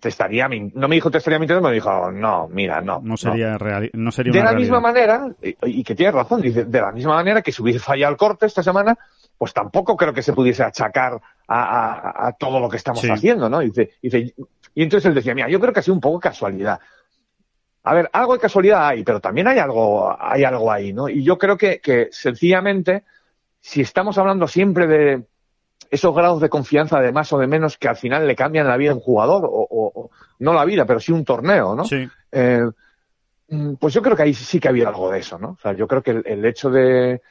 te estaría, no me dijo te estaría mintiendo, me dijo, no, mira, no. No sería real, no sería De la misma manera, y, que tienes razón, dice, de la misma manera que si hubiese fallado el corte esta semana, pues tampoco creo que se pudiese achacar a, todo lo que estamos haciendo, ¿no? Dice, dice, y entonces él decía, mira, yo creo que ha sido un poco casualidad. A ver, algo de casualidad hay, pero también hay algo, hay algo ahí, ¿no? Y yo creo que, que sencillamente, si estamos hablando siempre de, esos grados de confianza de más o de menos que al final le cambian la vida a un jugador, o, no la vida, pero sí un torneo, ¿no? Sí. Eh, pues yo creo que ahí sí que ha habido algo de eso, ¿no? O sea, yo creo que el, hecho de,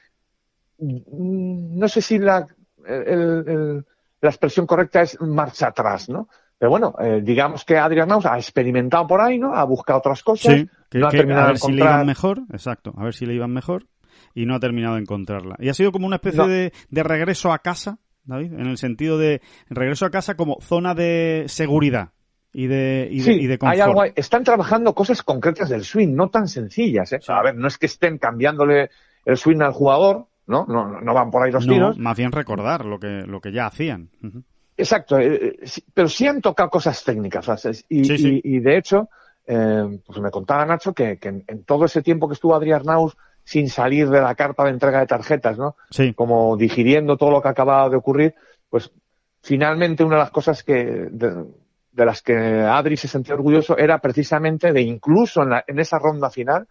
no sé si la, la expresión correcta es marcha atrás, ¿no? Pero bueno, eh, digamos que Adrian Naus ha experimentado por ahí, ¿no? Ha buscado otras cosas. Sí, que, no ha terminado a ver si le iban mejor, exacto, a ver si le iban mejor y no ha terminado de encontrarla. Y ha sido como una especie de, de regreso a casa David, en el sentido de regreso a casa como zona de seguridad y de, y de, de confort. Hay algo, están trabajando cosas concretas del swing, no tan sencillas. ¿eh? A ver, no es que estén cambiándole el swing al jugador, ¿no? No, no van por ahí los tiros. Más bien recordar lo que, lo que ya hacían. Exacto, eh, eh, pero sí han tocado cosas técnicas. Y, y, de hecho, eh, pues me contaba Nacho que, que en, todo ese tiempo que estuvo Adrián Naus sin salir de la carpa de entrega de tarjetas, ¿no? Sí. Como digiriendo todo lo que acababa de ocurrir, pues finalmente una de las cosas que de, las que Adri se sentía orgulloso era precisamente de incluso en, en esa ronda final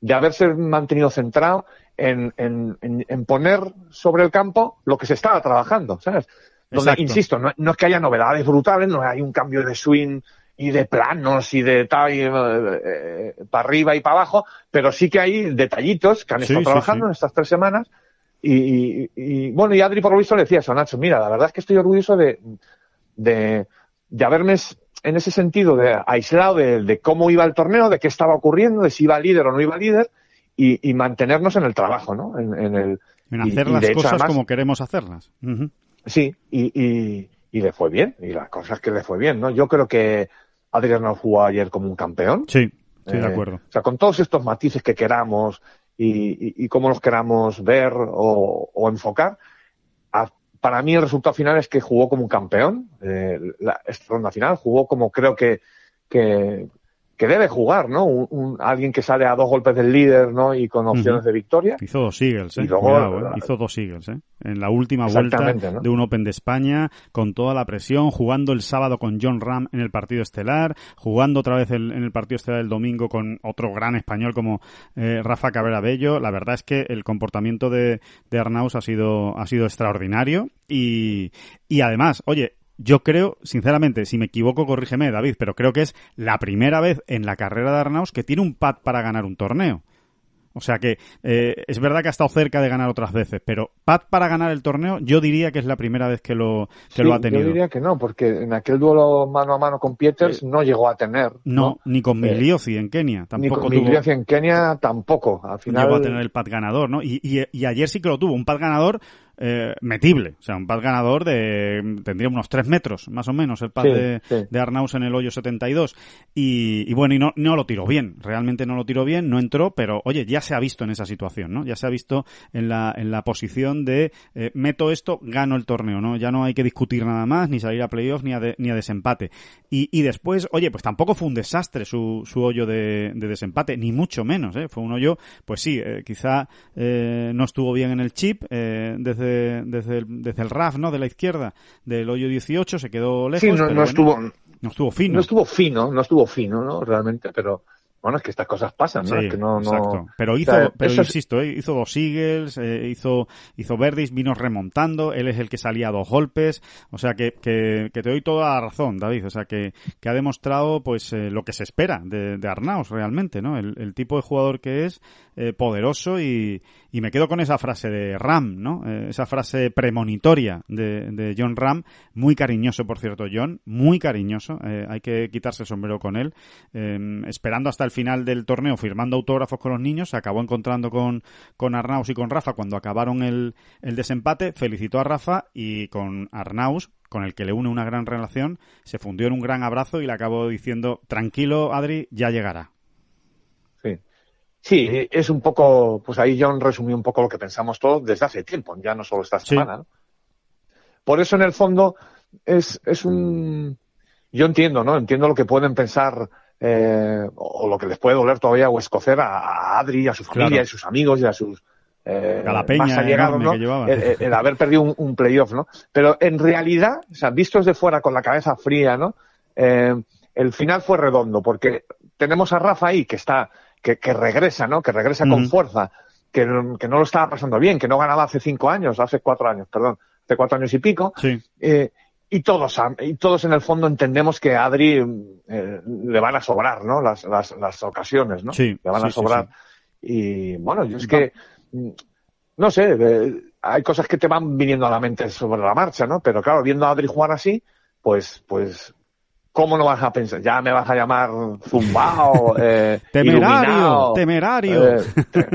de haberse mantenido centrado en, en, en, poner sobre el campo lo que se estaba trabajando, ¿sabes? Donde, insisto, no, no, es que haya novedades brutales, no hay un cambio de swing y de planos y de tal, y, eh, para arriba y para abajo, pero sí que hay detallitos que han estado trabajando en estas tres semanas. Y, bueno, y Adri por lo visto le decía eso, Nacho, mira, la verdad es que estoy orgulloso de, de, de haberme en ese sentido de aislado de, cómo iba el torneo, de qué estaba ocurriendo, de si iba líder o no iba líder, y, mantenernos en el trabajo, ¿no? En, el, en hacer las cosas como queremos hacerlas. Sí, y, y, le fue bien, y las cosas que le fue bien, ¿no? Yo creo que Adrián no jugó ayer como un campeón. Sí, estoy de eh, acuerdo. O sea, con todos estos matices que queramos y, y, cómo los queramos ver o, enfocar, para mí el resultado final es que jugó como un campeón. Eh, la, esta ronda final jugó como creo que, que, que debe jugar, ¿no? Un, alguien que sale a dos golpes del líder, ¿no? Y con opciones de victoria. Hizo dos Eagles, ¿eh? ¿eh? Hizo dos Eagles, ¿eh? En la última vuelta de un Open de España, con toda la presión, jugando el sábado con John Ram en el partido estelar, jugando otra vez en el partido estelar del domingo con otro gran español como eh, Rafa Cabrera Bello. La verdad es que el comportamiento de, de Arnaus ha sido, ha sido extraordinario y, y además, oye, yo creo, sinceramente, si me equivoco, corrígeme, David, pero creo que es la primera vez en la carrera de Arnaus que tiene un pad para ganar un torneo. O sea que eh, es verdad que ha estado cerca de ganar otras veces, pero Pat para ganar el torneo yo diría que es la primera vez que lo, que lo ha tenido. Yo diría que no, porque en aquel duelo mano a mano con Pieters no llegó a tener. No, ni con eh, Migliosi en Kenia. Tampoco ni con Migliosi en Kenia tampoco. Al final... Llegó a tener el Pat ganador, ¿no? Y, y, y ayer sí que lo tuvo, un Pat ganador eh, metible. O sea, un pad ganador de. tendría unos 3 metros, más o menos, el pad de, de, Arnaus en el hoyo 72. Y, y bueno, y no, no lo tiró bien. Realmente no lo tiró bien, no entró, pero oye, ya se ha visto en esa situación, ¿no? Ya se ha visto en la, en la posición de eh, meto esto, gano el torneo, ¿no? Ya no hay que discutir nada más, ni salir a playoff, ni a, ni a desempate. Y, y después, oye, pues tampoco fue un desastre su, su hoyo de, de desempate, ni mucho menos, ¿eh? Fue un hoyo, pues sí, eh, quizá eh, no estuvo bien en el chip desde desde, el, desde el RAF, ¿no? De la izquierda, del hoyo 18, se quedó lejos. Sí, no, estuvo, no estuvo fino. No estuvo fino, no estuvo fino, ¿no? Realmente, pero bueno, es que estas cosas pasan, ¿no? que no, exacto. Pero hizo, pero insisto, ¿eh? hizo dos Eagles, eh, hizo, hizo Verdis, vino remontando, él es el que salía a dos golpes, o sea que, que, que te doy toda la razón, David, o sea que, que ha demostrado pues eh, lo que se espera de, de Arnaus realmente, ¿no? El, el tipo de jugador que es, eh, poderoso y, y, me quedo con esa frase de Ram, ¿no? Eh, esa frase premonitoria de, de, John Ram, muy cariñoso, por cierto, John, muy cariñoso, eh, hay que quitarse el sombrero con él, em, esperando hasta el final del torneo, firmando autógrafos con los niños, se acabó encontrando con, con Arnaus y con Rafa cuando acabaron el, el desempate, felicitó a Rafa y con Arnaus, con el que le une una gran relación, se fundió en un gran abrazo y le acabó diciendo, tranquilo, Adri, ya llegará. Sí, es un poco, pues ahí John resumió un poco lo que pensamos todos desde hace tiempo, ya no solo esta semana. Por eso, en el fondo, es, es un yo entiendo, ¿no? Entiendo lo que pueden pensar eh, o lo que les puede doler todavía o escocer a, Adri, a su familia, a sus amigos y a sus eh, a la peña más allegados, ¿no? El, haber perdido un, playoff, ¿no? Pero en realidad, o sea, vistos de fuera con la cabeza fría, ¿no? Eh, el final fue redondo porque tenemos a Rafa ahí que está, que, que regresa, ¿no? Que regresa con fuerza, que, que, no lo estaba pasando bien, que no ganaba hace cinco años, hace cuatro años, perdón, hace cuatro años y pico. Sí. Eh, y todos, y todos en el fondo entendemos que a Adri eh, le van a sobrar, ¿no? Las, las, las ocasiones, ¿no? Sí, le van a sobrar. y bueno, yo es que, no sé, eh, hay cosas que te van viniendo a la mente sobre la marcha, ¿no? Pero claro, viendo a Adri jugar así, pues, pues ¿Cómo no vas a pensar? Ya me vas a llamar zumbao, eh, temerario, temerario. Eh,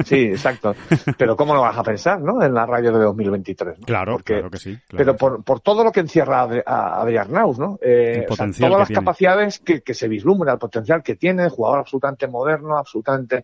sí, exacto. Pero ¿cómo no vas a pensar, no? En la radio de 2023. ¿no? Claro, claro que sí. pero por, por todo lo que encierra a Adrián Naus, ¿no? Eh, todas las capacidades que, que, se vislumbra, el potencial que tiene, jugador absolutamente moderno, absolutamente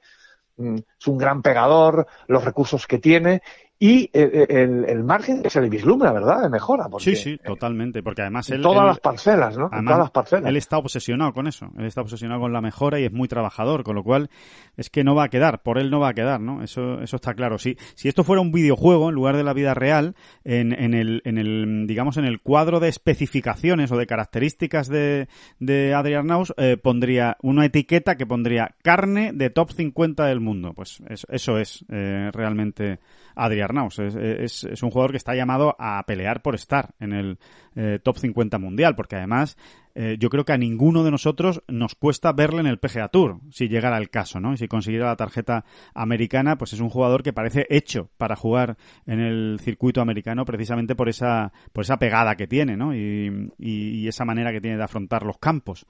mm, es un gran pegador, los recursos que tiene y eh, eh, el, el, margen que se le vislumbra, ¿verdad?, de mejora. sí, sí, totalmente, porque además él... todas las parcelas, ¿no? todas las parcelas. Él está obsesionado con eso, él está obsesionado con la mejora y es muy trabajador, con lo cual es que no va a quedar, por él no va a quedar, ¿no? Eso, eso está claro. Si, si esto fuera un videojuego en lugar de la vida real, en, en, el, en el, digamos, en el cuadro de especificaciones o de características de, de Adrian Naus, eh, pondría una etiqueta que pondría carne de top 50 del mundo. Pues eso, eso es eh, realmente Adri Arnaus. Es, es, un jugador que está llamado a pelear por estar en el eh, top 50 mundial, porque además eh, yo creo que a ninguno de nosotros nos cuesta verle en el PGA Tour, si llegara el caso, ¿no? Y si consiguiera la tarjeta americana, pues es un jugador que parece hecho para jugar en el circuito americano precisamente por esa, por esa pegada que tiene, ¿no? Y, y, esa manera que tiene de afrontar los campos.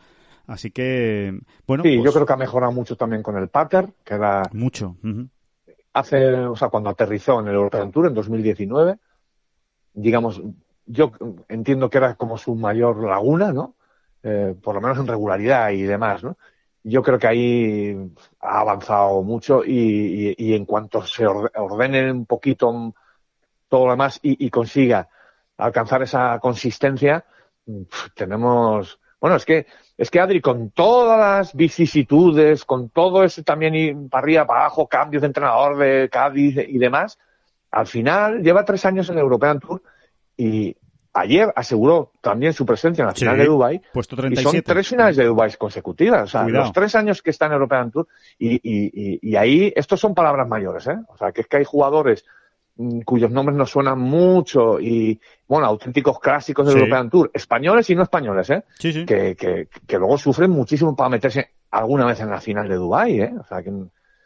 Así que, bueno. Sí, yo pues creo que ha mejorado mucho también con el pater, que era. Mucho hace, o sea, cuando aterrizó en el European Tour en 2019, digamos, yo entiendo que era como su mayor laguna, ¿no? Eh, por lo menos en regularidad y demás, ¿no? Yo creo que ahí ha avanzado mucho y, y, en cuanto se ordene un poquito todo lo demás y, y consiga alcanzar esa consistencia, tenemos, bueno, es que es que Adri, con todas las vicisitudes, con todo ese también y para arriba, para abajo, cambios de entrenador de Cádiz y demás, al final lleva tres años en el European Tour y ayer aseguró también su presencia en la final de Dubai puesto y son tres finales de Dubai consecutivas, o sea, los tres años que está en European Tour y, y, y, ahí, estos son palabras mayores, ¿eh? O sea, que es que hay jugadores cuyos nombres nos suenan mucho y, bueno, auténticos clásicos del European Tour, españoles y no españoles, ¿eh? Que, que, que, luego sufren muchísimo para meterse alguna vez en la final de Dubái, ¿eh? O sea, que,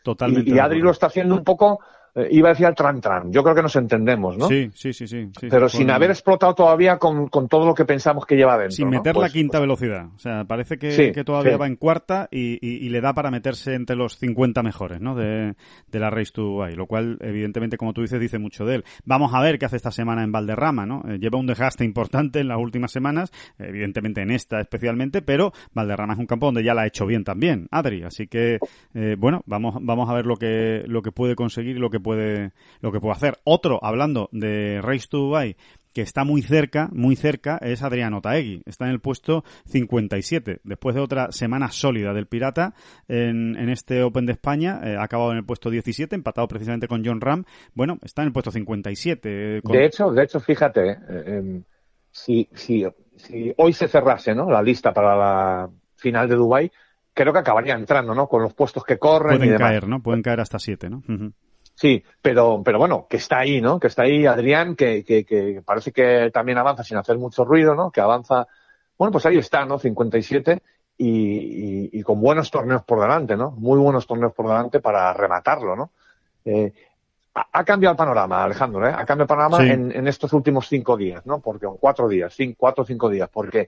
Totalmente y Adri lo está haciendo un poco eh, iba a decir al tran tran. Yo creo que nos entendemos, ¿no? Sí, sí, sí, sí. Pero sin haber explotado todavía con, con, todo lo que pensamos que lleva dentro. Sin meter la pues, quinta pues velocidad. O sea, parece que, que todavía va en cuarta y, y, le da para meterse entre los 50 mejores, ¿no? De, de la Race to Dubai. Lo cual, evidentemente, como tú dices, dice mucho de él. Vamos a ver qué hace esta semana en Valderrama, ¿no? Eh, lleva un desgaste importante en las últimas semanas, evidentemente en esta especialmente, pero Valderrama es un campo donde ya la ha hecho bien también, Adri. Así que, eh, bueno, vamos, vamos a ver lo que, lo que puede conseguir y lo que puede, lo que puede hacer. Otro, hablando de Race to Dubai, que está muy cerca, muy cerca, es Adriano Taegui. Está en el puesto 57. Después de otra semana sólida del Pirata en, en este Open de España, eh, ha acabado en el puesto 17, empatado precisamente con John Ram. Bueno, está en el puesto 57. Eh, de hecho, de hecho, fíjate, eh, em, si, si, si hoy se cerrase, ¿no? La lista para la final de Dubai, creo que acabaría entrando, ¿no? Con los puestos que corren. Pueden y caer, ¿no? Pueden caer hasta 7, ¿no? Sí, pero, pero bueno, que está ahí, ¿no? Que está ahí Adrián, que, que, que parece que también avanza sin hacer mucho ruido, ¿no? Que avanza, bueno, pues ahí está, ¿no? 57 y, y, y con buenos torneos por delante, ¿no? Muy buenos torneos por delante para rematarlo, ¿no? Eh, ha cambiado el panorama, Alejandro, ¿eh? Ha cambiado el panorama en, en, estos últimos cinco días, ¿no? Porque, o cuatro días, cinco, cuatro o cinco días, porque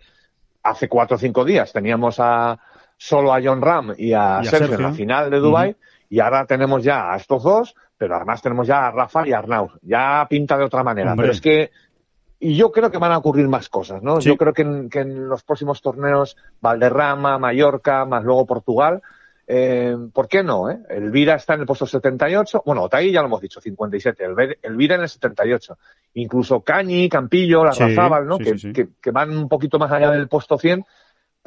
hace cuatro o cinco días teníamos a, solo a John Ram y a, Sergio, en la final de Dubai y ahora tenemos ya a estos dos pero además tenemos ya a Rafa y a Arnaud. Ya pinta de otra manera. Pero es que y yo creo que van a ocurrir más cosas, ¿no? Yo creo que en, que en, los próximos torneos, Valderrama, Mallorca, más luego Portugal, eh, ¿por qué no? Eh? Elvira está en el puesto 78, bueno, Otay ya lo hemos dicho, 57, Elvira en el 78. Incluso Cañi, Campillo, la sí, ¿no? que, que, que, van un poquito más allá del puesto 100,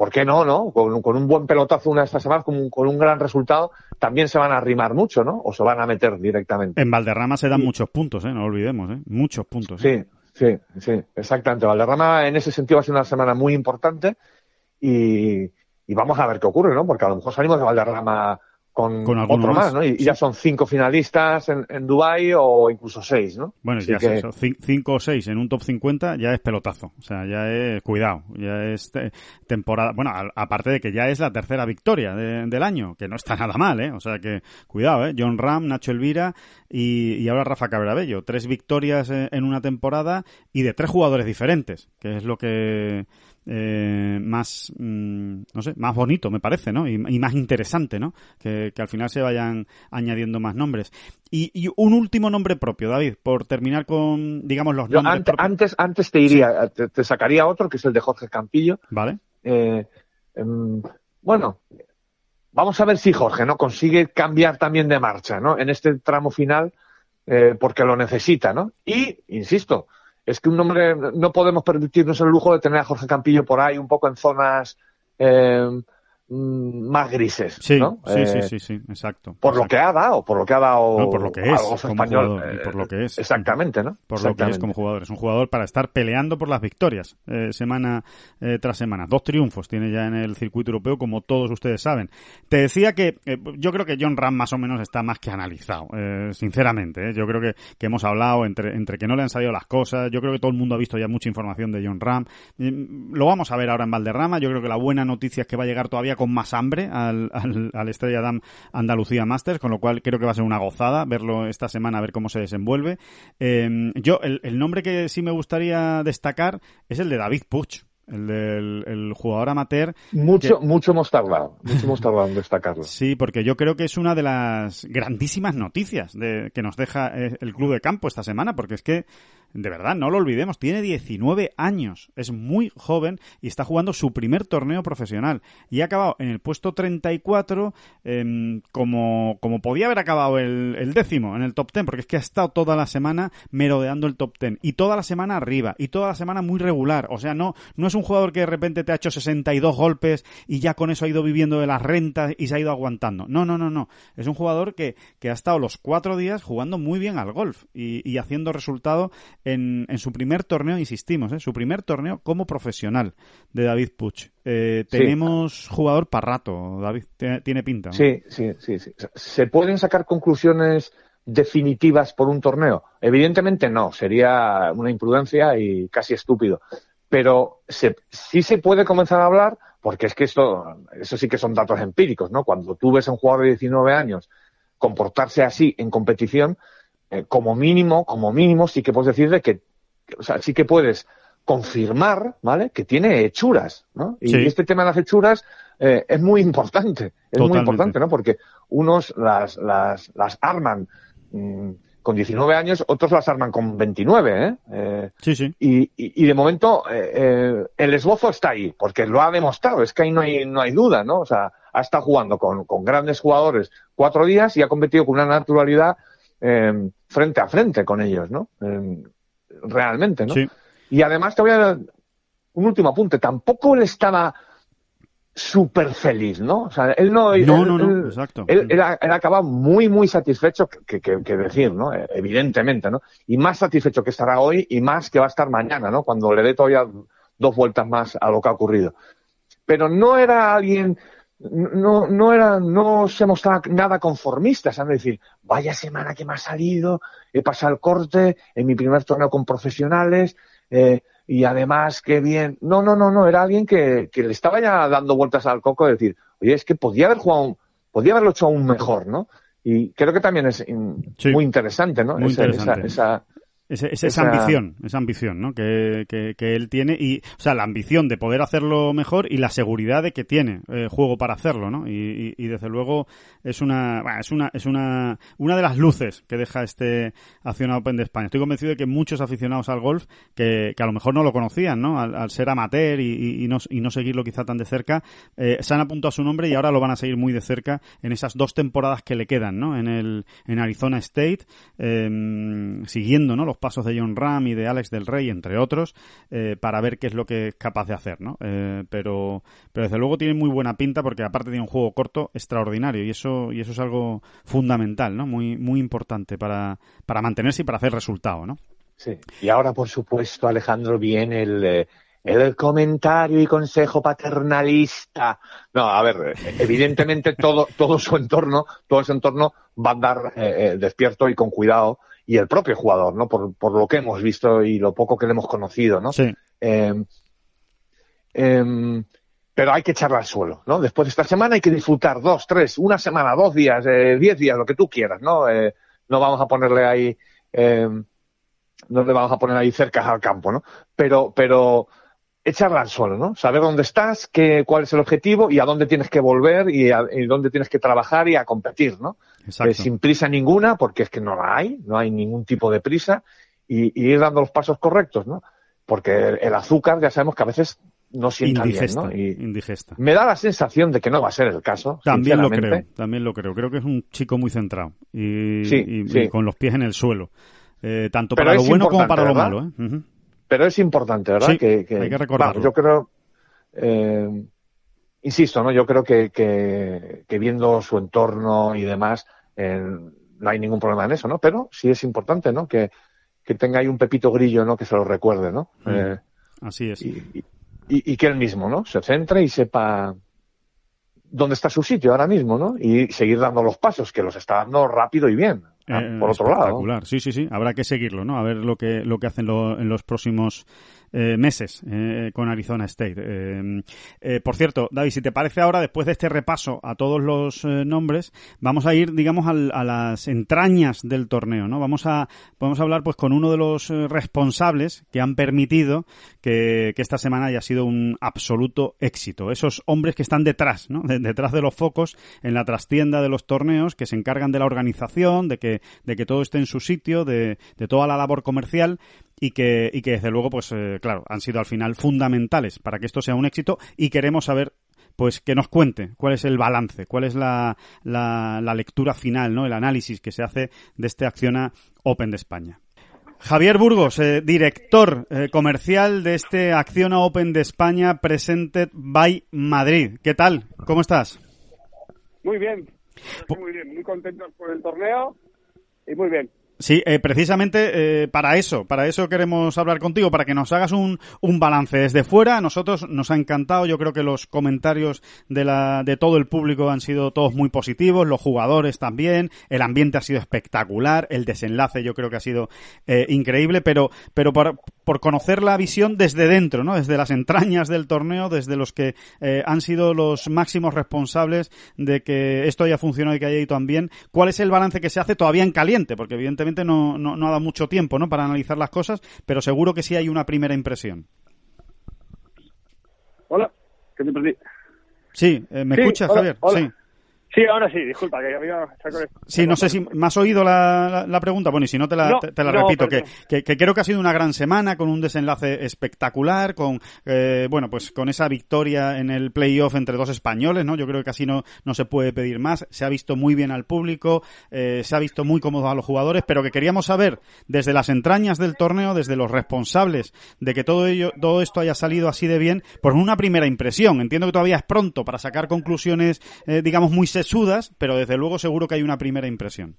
¿por qué no, no? Con, un buen pelotazo una de estas semanas, con un, con un gran resultado, también se van a arrimar mucho, ¿no? O se van a meter directamente. En Valderrama se dan muchos puntos, ¿eh? No olvidemos, ¿eh? Muchos puntos. ¿eh? Sí, sí, sí, exactamente. Valderrama en ese sentido va a ser una semana muy importante y, y vamos a ver qué ocurre, ¿no? Porque a lo mejor salimos de Valderrama con, otro más, ¿no? Y, ya son cinco finalistas en, en Dubai o incluso seis, ¿no? Bueno, ya que... eso. cinco o seis en un top 50 ya es pelotazo. O sea, ya es, cuidado, ya es temporada, bueno, aparte de que ya es la tercera victoria del año, que no está nada mal, ¿eh? O sea que, cuidado, ¿eh? John Ram, Nacho Elvira y, y ahora Rafa Cabrabello. Tres victorias en una temporada y de tres jugadores diferentes, que es lo que eh, más, mm, no sé, más bonito, me parece, ¿no? Y, más interesante, ¿no? Que, al final se vayan añadiendo más nombres. Y, un último nombre propio, David, por terminar con, digamos, los nombres antes, antes, te iría, te, sacaría otro, que es el de Jorge Campillo. Vale. Eh, em, bueno, vamos a ver si Jorge, ¿no? Consigue cambiar también de marcha, ¿no? En este tramo final, eh, porque lo necesita, ¿no? Y, insisto, es que un hombre, no podemos permitirnos el lujo de tener a Jorge Campillo por ahí un poco en zonas eh, más grises. Sí, ¿no? sí, sí, eh, sí, sí, exacto. Por lo que ha dado, por lo que ha dado. por lo que es, español, y por lo que es. Exactamente, ¿no? Por lo que es como jugador. Es un jugador para estar peleando por las victorias eh, semana eh, tras semana. Dos triunfos tiene ya en el circuito europeo, como todos ustedes saben. Te decía que yo creo que John Ram más o menos está más que analizado, sinceramente. Yo creo que, que hemos hablado entre, entre que no le han salido las cosas. Yo creo que todo el mundo ha visto ya mucha información de John Ram. Lo vamos a ver ahora en Valderrama. Yo creo que la buena noticia es que va a llegar todavía con más hambre al, al, Estrella Damm Andalucía Masters, con lo cual creo que va a ser una gozada verlo esta semana, a ver cómo se desenvuelve. Em, yo, el, nombre que sí me gustaría destacar es el de David Puch el del jugador amateur. Mucho, mucho hemos tardado, mucho hemos tardado en destacarlo. Sí, porque yo creo que es una de las grandísimas noticias de, que nos deja eh, el club de campo esta semana, porque es que de verdad, no lo olvidemos, tiene 19 años, es muy joven y está jugando su primer torneo profesional. Y ha acabado en el puesto 34 em, como, como podía haber acabado el, décimo en el top 10, porque es que ha estado toda la semana merodeando el top 10 y toda la semana arriba y toda la semana muy regular. O sea, no, no es un jugador que de repente te ha hecho 62 golpes y ya con eso ha ido viviendo de las rentas y se ha ido aguantando. No, no, no, no. Es un jugador que, que ha estado los cuatro días jugando muy bien al golf y, y haciendo resultado en, su primer torneo, insistimos, ¿eh? su primer torneo como profesional de David Puch. Eh, tenemos jugador para rato, David, tiene, pinta. Sí, sí, sí, sí. ¿Se pueden sacar conclusiones definitivas por un torneo? Evidentemente no, sería una imprudencia y casi estúpido. Pero sí se puede comenzar a hablar, porque es que esto, eso sí que son datos empíricos, ¿no? Cuando tú ves a un jugador de 19 años comportarse así en competición, eh, como mínimo, como mínimo, sí que puedes decir de que, o sea, sí que puedes confirmar, ¿vale? Que tiene hechuras, ¿no? Y este tema de las hechuras eh, es muy importante, es muy importante, ¿no? Porque unos las, las, las arman mm, con 19 años, otros las arman con 29, ¿eh? eh sí, sí. Y, y, de momento el esbozo está ahí, porque lo ha demostrado, es que ahí no hay, no hay duda, ¿no? O sea, ha estado jugando con, con grandes jugadores cuatro días y ha competido con una naturalidad eh, frente a frente con ellos, ¿no? Eh, realmente, ¿no? Y además te voy a dar un último apunte. Tampoco él estaba súper feliz, ¿no? O sea, él no... No, no, no, exacto. Él, él, acaba muy, muy satisfecho, que, que, que, decir, ¿no? Evidentemente, ¿no? Y más satisfecho que estará hoy y más que va a estar mañana, ¿no? Cuando le dé todavía dos vueltas más a lo que ha ocurrido. Pero no era alguien no, no era, no se mostraba nada conformista, ¿sabes? decir, vaya semana que me ha salido, he pasado el corte en mi primer torneo con profesionales, eh, y además, qué bien. No, no, no, no, era alguien que, que le estaba ya dando vueltas al coco de decir, oye, es que podía haber jugado, podía haberlo hecho aún mejor, ¿no? Y creo que también es muy interesante, ¿no? Muy interesante. esa, es, esa, ambición, esa ambición, ¿no? Que, que, él tiene y, o sea, la ambición de poder hacerlo mejor y la seguridad de que tiene eh, juego para hacerlo, ¿no? Y, y, desde luego es una, es una, es una, una de las luces que deja este Acción Open de España. Estoy convencido de que muchos aficionados al golf que, que a lo mejor no lo conocían, ¿no? Al, ser amateur y, y, no, y no seguirlo quizá tan de cerca, eh, se han apuntado a su nombre y ahora lo van a seguir muy de cerca en esas dos temporadas que le quedan, ¿no? En el, en Arizona State, eh, siguiendo, ¿no? Los pasos de John Ram y de Alex del Rey, entre otros, eh, para ver qué es lo que es capaz de hacer, ¿no? Eh, pero, pero desde luego tiene muy buena pinta porque aparte tiene un juego corto extraordinario y eso, y eso es algo fundamental, ¿no? Muy, muy importante para, para mantenerse y para hacer resultado, ¿no? Sí. Y ahora, por supuesto, Alejandro, viene el, eh, el comentario y consejo paternalista. No, a ver, evidentemente todo, todo su entorno, todo ese entorno va a andar eh, despierto y con cuidado y el propio jugador, ¿no? Por, por lo que hemos visto y lo poco que le hemos conocido, ¿no? Sí. Eh, eh, pero hay que echarla al suelo, ¿no? Después de esta semana hay que disfrutar dos, tres, una semana, dos días, eh, diez días, lo que tú quieras, ¿no? Eh, no vamos a ponerle ahí, eh, no le vamos a poner ahí cerca al campo, ¿no? Pero, pero echarla al suelo, ¿no? Saber dónde estás, qué, cuál es el objetivo y a dónde tienes que volver y, a, y dónde tienes que trabajar y a competir, ¿no? Eh, sin prisa ninguna, porque es que no la hay, no hay ningún tipo de prisa y, y ir dando los pasos correctos, ¿no? Porque el, el azúcar ya sabemos que a veces no sienta indigesta, bien, ¿no? Y indigesta. me da la sensación de que no va a ser el caso. También lo creo, también lo creo. Creo que es un chico muy centrado y, Sí, y- sí. y con los pies en el suelo. Eh, tanto Pero para lo bueno como para lo malo. ¿eh? Pero es importante, ¿verdad? Sí, hay que recordarlo. vamos, yo creo, eh, insisto, ¿no? Yo creo que, que, que viendo su entorno y demás, eh, no hay ningún problema en eso, ¿no? Pero sí es importante, ¿no? Que, que tenga ahí un pepito grillo, ¿no? Que se lo recuerde, ¿no? Mm. Eh, Así es. y, y- y que él mismo, ¿no? Se centre y sepa dónde está su sitio ahora mismo, ¿no? Y seguir dando los pasos, que los está dando rápido y bien. Eh, por otro lado. Sí, sí, sí. Habrá que seguirlo, ¿no? A ver lo que, lo que hacen lo- en los próximos eh, meses eh, con Arizona State. Eh, eh, por cierto, David, si te parece ahora, después de este repaso a todos los eh, nombres, vamos a ir, digamos, al- a las entrañas del torneo, ¿no? Vamos a, podemos hablar, pues, con uno de los responsables que han permitido que, que esta semana haya sido un absoluto éxito. Esos hombres que están detrás, ¿no? De- detrás de los focos en la trastienda de los torneos, que se encargan de la organización, de que, de que todo esté en su sitio, de, de toda la labor comercial y que, y que desde luego, pues eh, claro, han sido al final fundamentales para que esto sea un éxito y queremos saber pues que nos cuente cuál es el balance, cuál es la, la, la lectura final, ¿no? el análisis que se hace de este Acciona Open de España. Javier Burgos, eh, director eh, comercial de este Acciona Open de España Presented by Madrid. ¿Qué tal? ¿Cómo estás? Muy bien, muy bien, muy contentos por el torneo y muy bien. Sí, eh, precisamente eh, para eso, para eso queremos hablar contigo, para que nos hagas un, un balance desde fuera. A nosotros nos ha encantado, yo creo que los comentarios de, la, de todo el público han sido todos muy positivos, los jugadores también, el ambiente ha sido espectacular, el desenlace yo creo que ha sido eh, increíble, pero, pero por, por conocer la visión desde dentro, ¿no? desde las entrañas del torneo, desde los que eh, han sido los máximos responsables de que esto haya funcionado y que haya ido tan bien. ¿Cuál es el balance que se hace todavía en caliente? Porque evidentemente no, no, no ha dado mucho tiempo ¿no? para analizar las cosas, pero seguro que sí hay una primera impresión. Hola, que te perdí. Sí, eh, ¿me Sí, escuchas, hola, Javier? hola. Sí. Sí, ahora sí, disculpa, que había... Sí, no sé si me has oído la, la- la pregunta. Bueno, y si no te la, No, te, te la no, repito, que, que, que creo que ha sido una gran semana con un desenlace espectacular, con eh, bueno, pues con esa victoria en el playoff entre dos españoles, ¿no? Yo creo que casi no, no se puede pedir más. Se ha visto muy bien al público, eh, se ha visto muy cómodo a los jugadores, pero que queríamos saber desde las entrañas del torneo, desde los responsables de que todo ello, todo esto haya salido así de bien, por una primera impresión. Entiendo que todavía es pronto para sacar conclusiones, eh, digamos, muy sesudas, pero desde luego seguro que hay una primera impresión.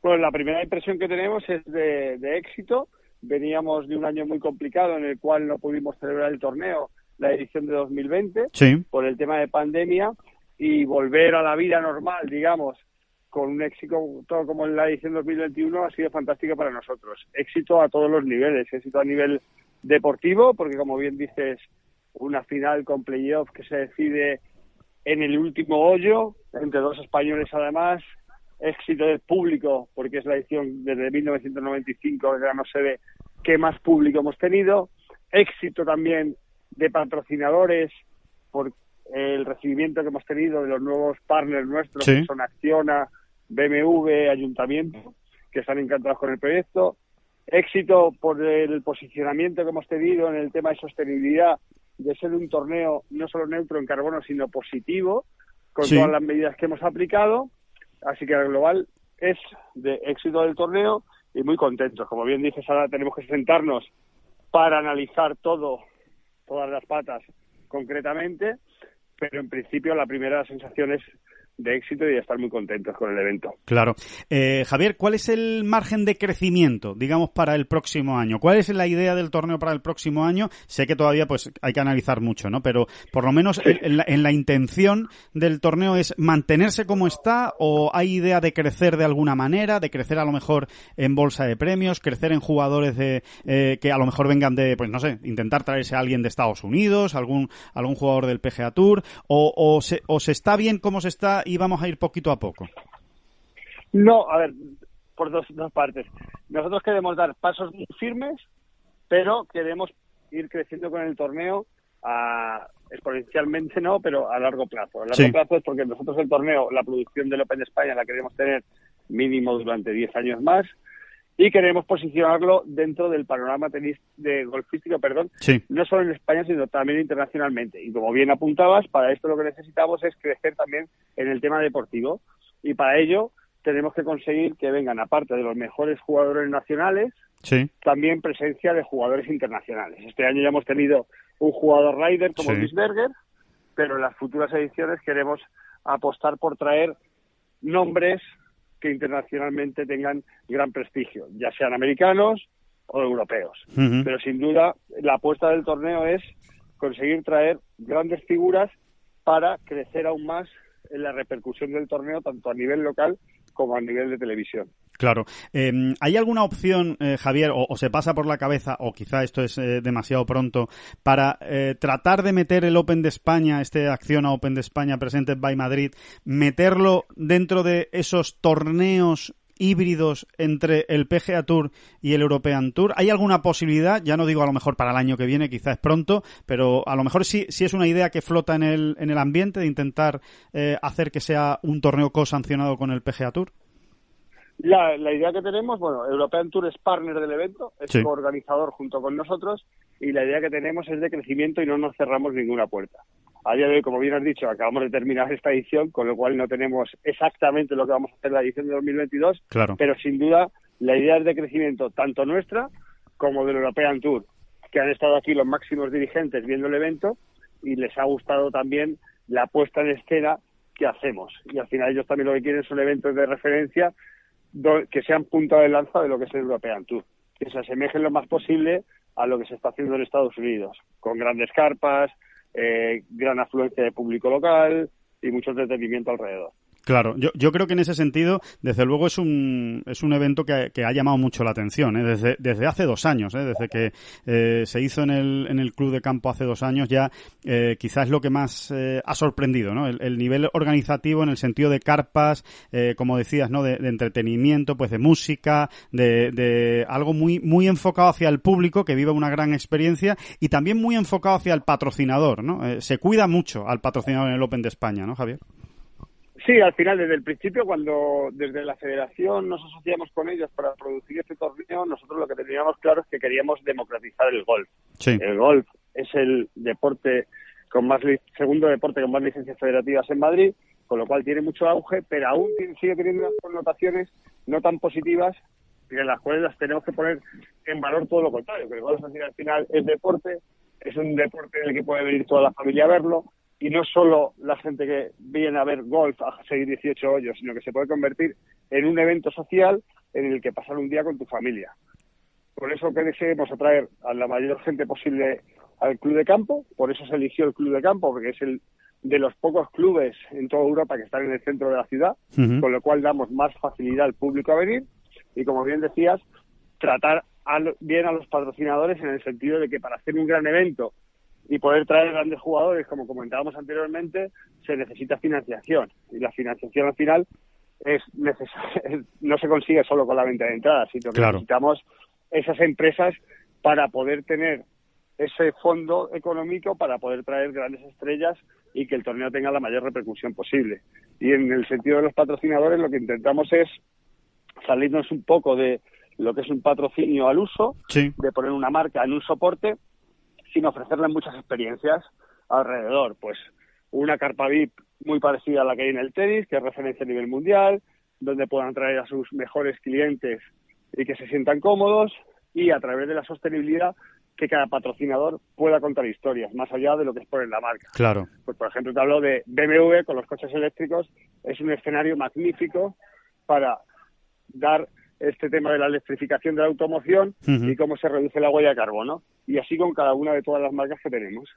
Pues la primera impresión que tenemos es de, de éxito. Veníamos de un año muy complicado en el cual no pudimos celebrar el torneo, la edición de 2020, Sí. por el tema de pandemia, y volver a la vida normal, digamos, con un éxito todo como en la edición 2021 ha sido fantástico para nosotros. Éxito a todos los niveles, éxito a nivel deportivo, porque como bien dices, una final con playoff que se decide en el último hoyo, entre dos españoles además, éxito del público, porque es la edición desde 1995, que ya no se ve qué más público hemos tenido, éxito también de patrocinadores por el recibimiento que hemos tenido de los nuevos partners nuestros, Sí. que son Acciona, BMW, Ayuntamiento, que están encantados con el proyecto, éxito por el posicionamiento que hemos tenido en el tema de sostenibilidad, de ser un torneo no solo neutro en carbono, sino positivo, con Sí. todas las medidas que hemos aplicado. Así que el global es de éxito del torneo y muy contentos. Como bien dices, ahora tenemos que sentarnos para analizar todo, todas las patas concretamente, pero en principio la primera sensación es de éxito y de estar muy contentos con el evento. Claro. Eh, Javier, ¿cuál es el margen de crecimiento, digamos, para el próximo año? ¿Cuál es la idea del torneo para el próximo año? Sé que todavía pues hay que analizar mucho, ¿no? Pero por lo menos en, la, intención del torneo es mantenerse como está o hay idea de crecer de alguna manera, de crecer a lo mejor en bolsa de premios, crecer en jugadores de eh, que a lo mejor vengan de, pues no sé, intentar traerse a alguien de Estados Unidos, algún algún jugador del PGA Tour o, o se, o se está bien como se está y vamos a ir poquito a poco? No, a ver, por dos, dos partes. Nosotros queremos dar pasos muy firmes, pero queremos ir creciendo con el torneo a, exponencialmente no, pero a largo plazo. A largo plazo es porque nosotros el torneo, la producción del Open de España la queremos tener mínimo durante 10 años más y queremos posicionarlo dentro del panorama tenis de golfístico, perdón, no solo en España, sino también internacionalmente. Y como bien apuntabas, para esto lo que necesitamos es crecer también en el tema deportivo. Y para ello tenemos que conseguir que vengan, aparte de los mejores jugadores nacionales, también presencia de jugadores internacionales. Este año ya hemos tenido un jugador rider como Luis Berger, pero en las futuras ediciones queremos apostar por traer nombres que internacionalmente tengan gran prestigio, ya sean americanos o europeos. Pero sin duda, la apuesta del torneo es conseguir traer grandes figuras para crecer aún más en la repercusión del torneo, tanto a nivel local como a nivel de televisión. Claro. Em, ¿Hay alguna opción, eh, Javier, o, se pasa por la cabeza, o quizá esto es eh, demasiado pronto, para eh, tratar de meter el Open de España, este acción a Open de España Presented by Madrid, meterlo dentro de esos torneos híbridos entre el PGA Tour y el European Tour? ¿Hay alguna posibilidad? Ya no digo a lo mejor para el año que viene, quizá es pronto, pero a lo mejor sí, sí es una idea que flota en el, en el ambiente de intentar hacer que sea un torneo co-sancionado con el PGA Tour. La, la, idea que tenemos, bueno, European Tour es partner del evento, es organizador junto con nosotros y la idea que tenemos es de crecimiento y no nos cerramos ninguna puerta. A día de hoy, como bien has dicho, acabamos de terminar esta edición, con lo cual no tenemos exactamente lo que vamos a hacer la edición de 2022, claro. pero sin duda la idea es de crecimiento tanto nuestra como del European Tour, que han estado aquí los máximos dirigentes viendo el evento y les ha gustado también la puesta en escena que hacemos. Y al final ellos también lo que quieren son eventos de referencia que sean punta de lanza de lo que es el European Tour, que se asemejen lo más posible a lo que se está haciendo en Estados Unidos, con grandes carpas, eh, gran afluencia de público local y mucho entretenimiento alrededor. Claro, yo, yo creo que en ese sentido, desde luego es un, es un evento que, que ha llamado mucho la atención, ¿eh? desde, desde hace dos años, ¿eh? desde que eh, se hizo en el, en el club de campo hace dos años, ya eh, quizás lo que más eh, ha sorprendido, ¿no? El, nivel organizativo en el sentido de carpas, eh, como decías, ¿no? De, de, entretenimiento, pues de música, de, de algo muy, muy enfocado hacia el público que viva una gran experiencia y también muy enfocado hacia el patrocinador, ¿no? se cuida mucho al patrocinador en el Open de España, ¿no, Javier? Sí, al final, desde el principio, cuando desde la federación nos asociamos con ellos para producir este torneo, nosotros lo que teníamos claro es que queríamos democratizar el golf. El golf es el deporte con más segundo deporte con más licencias federativas en Madrid, con lo cual tiene mucho auge, pero aún sigue teniendo unas connotaciones no tan positivas en las cuales las tenemos que poner en valor todo lo contrario, que el golf al final es deporte, es un deporte en el que puede venir toda la familia a verlo, y no solo la gente que viene a ver golf a seguir 18 hoyos, sino que se puede convertir en un evento social en el que pasar un día con tu familia. Por eso que deseemos atraer a la mayor gente posible al club de campo, por eso se eligió el club de campo, porque es el de los pocos clubes en toda Europa que están en el centro de la ciudad, con lo cual damos más facilidad al público a venir y como bien decías, tratar bien a los patrocinadores en el sentido de que para hacer un gran evento y poder traer grandes jugadores, como comentábamos anteriormente, se necesita financiación. Y la financiación al final es no se consigue solo con la venta de entradas, sino que necesitamos esas empresas para poder tener ese fondo económico para poder traer grandes estrellas y que el torneo tenga la mayor repercusión posible. Y en el sentido de los patrocinadores, lo que intentamos es salirnos un poco de lo que es un patrocinio al uso, de poner una marca en un soporte sin ofrecerle muchas experiencias alrededor. Pues una carpa VIP muy parecida a la que hay en el tenis, que es referencia a nivel mundial, donde puedan traer a sus mejores clientes y que se sientan cómodos y a través de la sostenibilidad que cada patrocinador pueda contar historias, más allá de lo que es poner la marca. Claro. Pues, por ejemplo, te hablo de BMW con los coches eléctricos, es un escenario magnífico para dar este tema de la electrificación de la automoción y cómo se reduce la huella de carbono. Y así con cada una de todas las marcas que tenemos.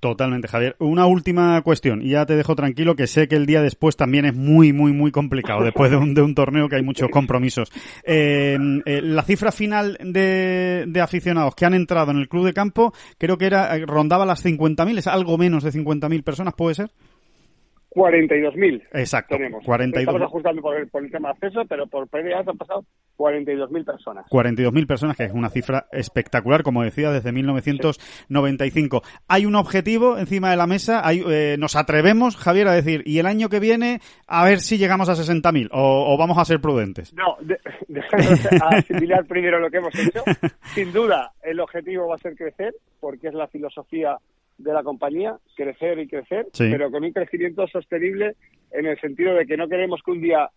Totalmente, Javier. Una última cuestión, y ya te dejo tranquilo, que sé que el día después también es muy, muy, muy complicado, después de un, de un torneo que hay muchos compromisos. Eh, eh, la cifra final de, de, aficionados que han entrado en el club de campo, creo que era rondaba las 50.000, es algo menos de 50.000 personas, ¿puede ser? 42.000. Exacto. Tenemos. 42. Estamos ajustando por el, por el tema de acceso, pero por PDA han pasado 42.000 personas. 42.000 personas, que es una cifra espectacular, como decía, desde 1995. Sí. Hay un objetivo encima de la mesa, hay, eh, nos atrevemos, Javier, a decir, y el año que viene, a ver si llegamos a 60.000, o, o vamos a ser prudentes. No, de, a asimilar primero lo que hemos hecho. Sin duda, el objetivo va a ser crecer, porque es la filosofía de la compañía, crecer y crecer, sí. pero con un crecimiento sostenible en el sentido de que no queremos que un día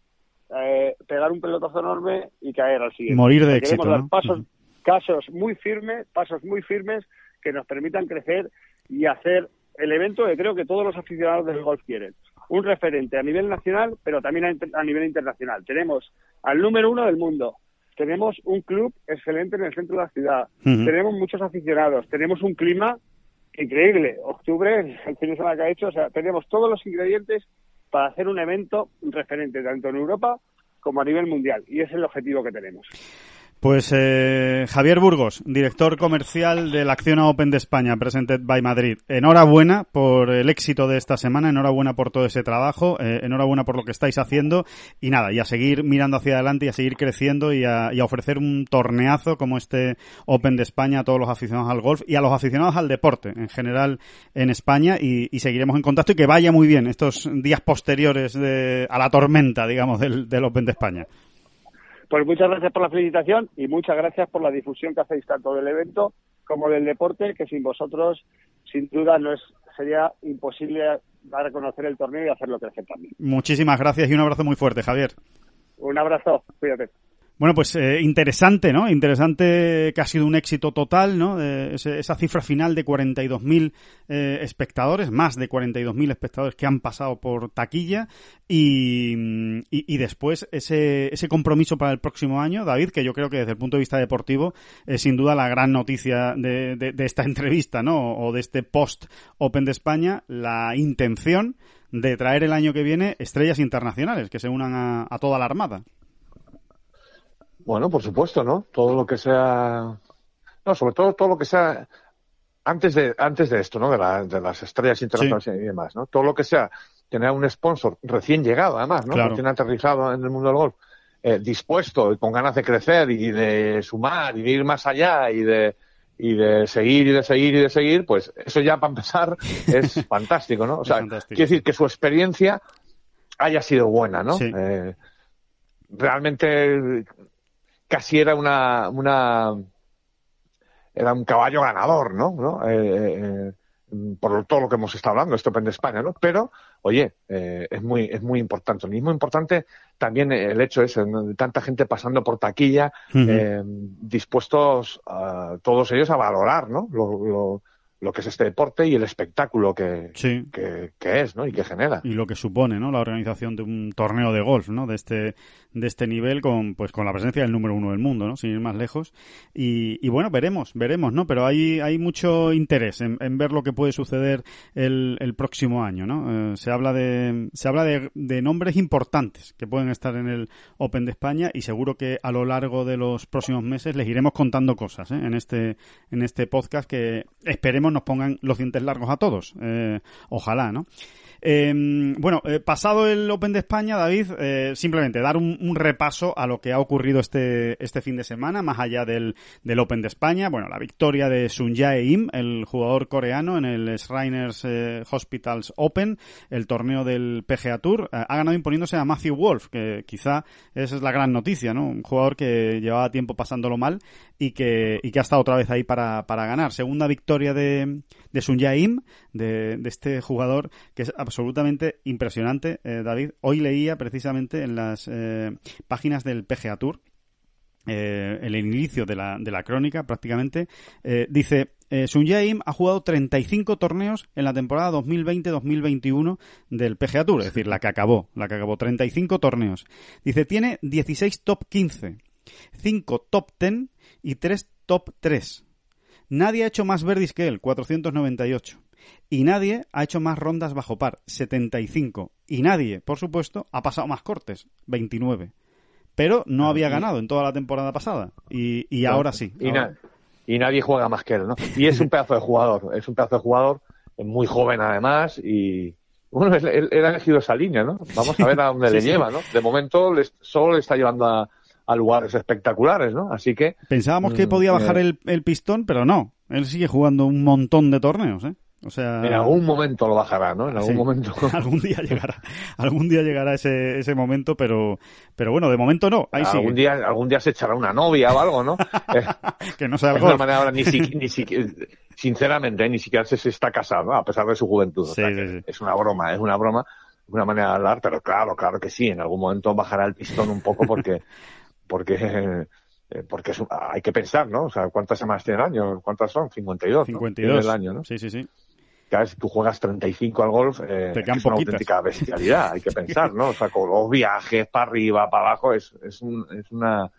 eh, pegar un pelotazo enorme y caer al siguiente. Morir de queremos éxito. dar ¿no? pasos, uh -huh. casos muy firmes, pasos muy firmes que nos permitan crecer y hacer el evento que creo que todos los aficionados del golf quieren. Un referente a nivel nacional, pero también a, a nivel internacional. Tenemos al número uno del mundo, tenemos un club excelente en el centro de la ciudad, Uh -huh. tenemos muchos aficionados, tenemos un clima increíble. Octubre, el fin de semana que ha hecho, o sea, tenemos todos los ingredientes para hacer un evento referente tanto en Europa como a nivel mundial. Y es el objetivo que tenemos. Pues eh, Javier Burgos, director comercial de la Acciona Open de España, Presented by Madrid. Enhorabuena por el éxito de esta semana, enhorabuena por todo ese trabajo, eh, enhorabuena por lo que estáis haciendo y nada, y a seguir mirando hacia adelante y a seguir creciendo y a, ofrecer un torneazo como este Open de España a todos los aficionados al golf y a los aficionados al deporte en general en España y, seguiremos en contacto y que vaya muy bien estos días posteriores de, a la tormenta, digamos, del Open de España. Pues muchas gracias por la felicitación y muchas gracias por la difusión que hacéis tanto del evento como del deporte, que sin vosotros, sin duda, no es sería imposible dar a conocer el torneo y hacerlo crecer también. Muchísimas gracias y un abrazo muy fuerte, Javier. Un abrazo, cuídate. Bueno, pues eh, interesante, ¿no? Interesante que ha sido un éxito total, ¿no? Eh, esa cifra final de 42.000 eh, espectadores, más de 42.000 espectadores que han pasado por taquilla y, y, después ese, ese compromiso para el próximo año, David, que yo creo que desde el punto de vista deportivo es sin duda la gran noticia de, de, de esta entrevista, ¿no? O de este post Open de España, la intención de traer el año que viene estrellas internacionales que se unan a toda la armada. Bueno, por supuesto, ¿no? Todo lo que sea. No, sobre todo todo lo que sea antes de antes de esto, ¿no? De, la, de las estrellas internacionales sí. y demás, ¿no? Todo lo que sea tener un sponsor recién llegado, además, ¿no? Claro. Recién aterrizado en el mundo del golf, eh, dispuesto y con ganas de crecer y de sumar y de ir más allá y de y de seguir y de seguir y de seguir, pues eso ya para empezar es fantástico, ¿no? O sea, quiere decir que su experiencia haya sido buena, ¿no? Sí. Eh, realmente casi era una, una era un caballo ganador, ¿no? ¿No? Eh, eh, por todo lo que hemos estado hablando, este Open de España, ¿no? Pero, oye, eh, es muy es muy importante. Lo mismo importante también el hecho es ¿no? de tanta gente pasando por taquilla, uh -huh. dispuestos a, todos ellos a valorar, ¿no? Lo, lo, lo que es este deporte y el espectáculo que, sí. que, que, es, ¿no? Y que genera. Y lo que supone, ¿no? La organización de un torneo de golf, ¿no? De este, de este nivel con, pues, con la presencia del número uno del mundo, ¿no? Sin ir más lejos. Y, y bueno, veremos, veremos, ¿no? Pero hay, hay mucho interés en, en ver lo que puede suceder el, el próximo año, ¿no? Eh, se habla de, se habla de, de nombres importantes que pueden estar en el Open de España y seguro que a lo largo de los próximos meses les iremos contando cosas, ¿eh? En este, en este podcast que esperemos nos pongan los dientes largos a todos. Eh, ojalá, ¿no? Eh, bueno, eh, pasado el Open de España, David, eh, simplemente dar un, repaso a lo que ha ocurrido este, este fin de semana, más allá del, del Open de España. Bueno, la victoria de Sun Jae Im, el jugador coreano, en el Shriners eh, Hospitals Open, el torneo del PGA Tour. Ha ganado imponiéndose a Matthew Wolf, que quizá esa es la gran noticia, ¿no? Un jugador que llevaba tiempo pasándolo mal y que, y que ha estado otra vez ahí para, para ganar. Segunda victoria de, de Sun Jae Im, de, de este jugador que es impresionante, eh, David. Hoy leía precisamente en las eh, páginas del PGA Tour eh, el inicio de la, de la crónica prácticamente, eh, dice, eh, Sun Jae ha jugado 35 torneos en la temporada 2020-2021 del PGA Tour, es decir, la que acabó, la que acabó, 35 torneos. Dice, tiene 16 top 15, 5 top 10 y 3 top 3. Nadie ha hecho más verdis que él, 498. Y nadie ha hecho más rondas bajo par, 75. Y nadie, por supuesto, ha pasado más cortes, 29 pero no había ganado en toda la temporada pasada y, y ahora sí. Y, y, nadie juega más que él, ¿no? Y es un pedazo de jugador, es un pedazo de jugador muy joven además y bueno, él, ha elegido esa línea, ¿no? Vamos a ver a dónde le lleva, ¿no? De momento solo le está llevando a, lugares espectaculares, ¿no? Así que... Pensábamos que mm, podía bajar eh, el, el pistón, pero no. Él sigue jugando un montón de torneos, ¿eh? O sea, en algún momento lo bajará, ¿no? En algún momento. algún día llegará, algún día llegará ese, ese momento, pero, pero bueno, de momento no. Ahí algún día, algún día se echará una novia o algo, ¿no? que no sea algo. manera ni, ni sinceramente, ni siquiera se, está casado, a pesar de su juventud. es una broma, es una broma, una manera de hablar, pero claro, claro que sí, en algún momento bajará el pistón un poco porque, porque eh, porque es, hay que pensar, ¿no? O sea, ¿cuántas semanas tiene el año? ¿Cuántas son? 52. 52. ¿no? año, ¿no? Sí, sí, sí si tú juegas 35 al golf, eh, es una auténtica bestialidad, hay que pensar, ¿no? O sea, con los viajes para arriba, para abajo, es, es, un, es una,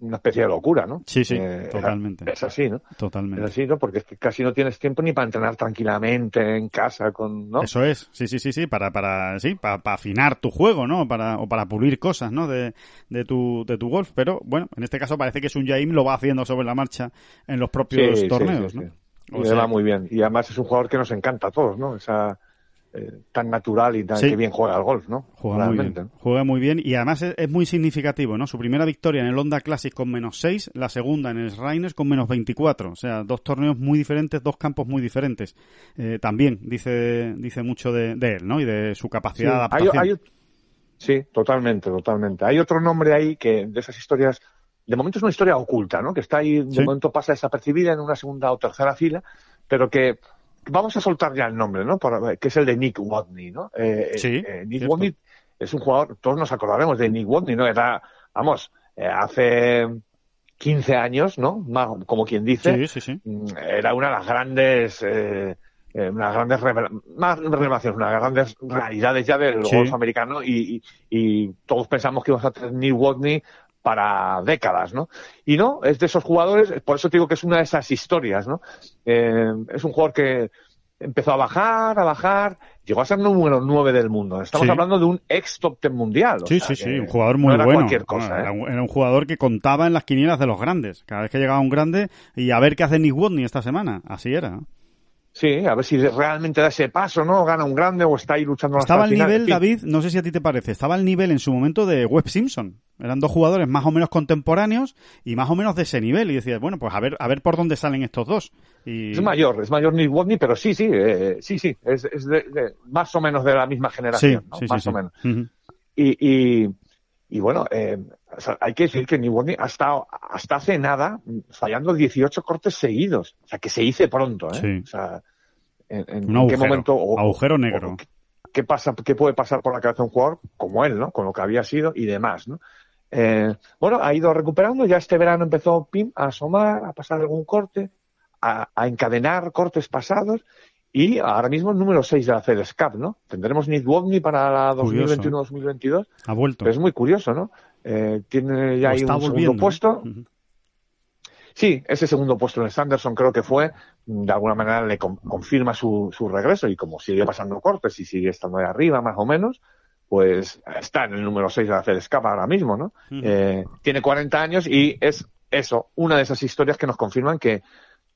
una especie de locura, ¿no? Sí, sí, eh, totalmente. Es así, ¿no? Totalmente. Es así, ¿no? Porque es que casi no tienes tiempo ni para entrenar tranquilamente en casa con, ¿no? Eso es, sí, sí, sí, sí, para, para, sí, para, para afinar tu juego, ¿no? Para, o para pulir cosas, ¿no? De, de tu, de tu golf. Pero, bueno, en este caso parece que es un Jaim lo va haciendo sobre la marcha en los propios torneos, ¿no? Y le va muy bien. Y además es un jugador que nos encanta a todos, ¿no? Esa, eh, tan natural y tan que bien juega al golf, ¿no? Juega muy bien. Juega muy bien y además es, muy significativo, ¿no? Su primera victoria en el Honda Classic con menos 6, la segunda en el Rainers con menos 24. O sea, dos torneos muy diferentes, dos campos muy diferentes. Eh, también dice dice mucho de, él, ¿no? Y de su capacidad de adaptación. sí, totalmente, totalmente. Hay otro nombre ahí que de esas historias de momento es una historia oculta, ¿no? Que está ahí, de momento pasa desapercibida en una segunda o tercera fila, pero que vamos a soltar ya el nombre, ¿no? que es el de Nick Watney, ¿no? Eh, sí. Eh, Nick Watney es un jugador, todos nos acordaremos de Nick Watney, ¿no? Era, vamos, eh, hace 15 años, ¿no? como quien dice, sí, sí, mm, era una de las grandes, eh, unas grandes más revelaciones, unas grandes realidades ya del golf americano y, y, todos pensamos que íbamos a tener Nick Watney para décadas, ¿no? Y no, es de esos jugadores, por eso te digo que es una de esas historias, ¿no? Eh, es un jugador que empezó a bajar, a bajar, llegó a ser número 9 del mundo. Estamos hablando de un ex top ten mundial. sí, sí, sí, un jugador muy bueno. Cualquier cosa, ¿eh? era, un, jugador que contaba en las quinielas de los grandes. Cada vez que llegaba un grande, y a ver qué hace Nick Woodney esta semana. Así era. Sí, a ver si realmente da ese paso, ¿no? Gana un grande o está ahí luchando Estaba al nivel, David, no sé si a ti te parece, estaba al nivel en su momento de Webb Simpson. Eran dos jugadores más o menos contemporáneos y más o menos de ese nivel. Y decías, bueno, pues a ver, a ver por dónde salen estos dos. Y... Es mayor, es mayor Nick Watney, pero sí, sí, eh, sí, sí, es, es de, más o menos de la misma generación, ¿no? más o menos. y, y, y, bueno, eh, hay que decir que Nick Watney ha estado hasta hace nada fallando 18 cortes seguidos. O sea, que se hice pronto, ¿eh? O sea, en, qué momento... agujero negro. qué pasa, qué puede pasar por la cabeza de un jugador como él, ¿no? Con lo que había sido y demás, ¿no? Eh, bueno, ha ido recuperando, ya este verano empezó Pim a asomar, a pasar algún corte, a, encadenar cortes pasados y ahora mismo el número 6 de la FedEx Cup, ¿no? Tendremos Nick Wobney para la 2021-2022. Ha vuelto. es muy curioso, ¿no? Eh, tiene ya ahí un segundo puesto. Sí, ese segundo puesto en el Sanderson creo que fue, de alguna manera le confirma su, su regreso y como sigue pasando cortes y sigue estando ahí arriba más o menos, pues está en el número 6 de la FedEx Cup ahora mismo, ¿no? eh, tiene 40 años y es eso, una de esas historias que nos confirman que,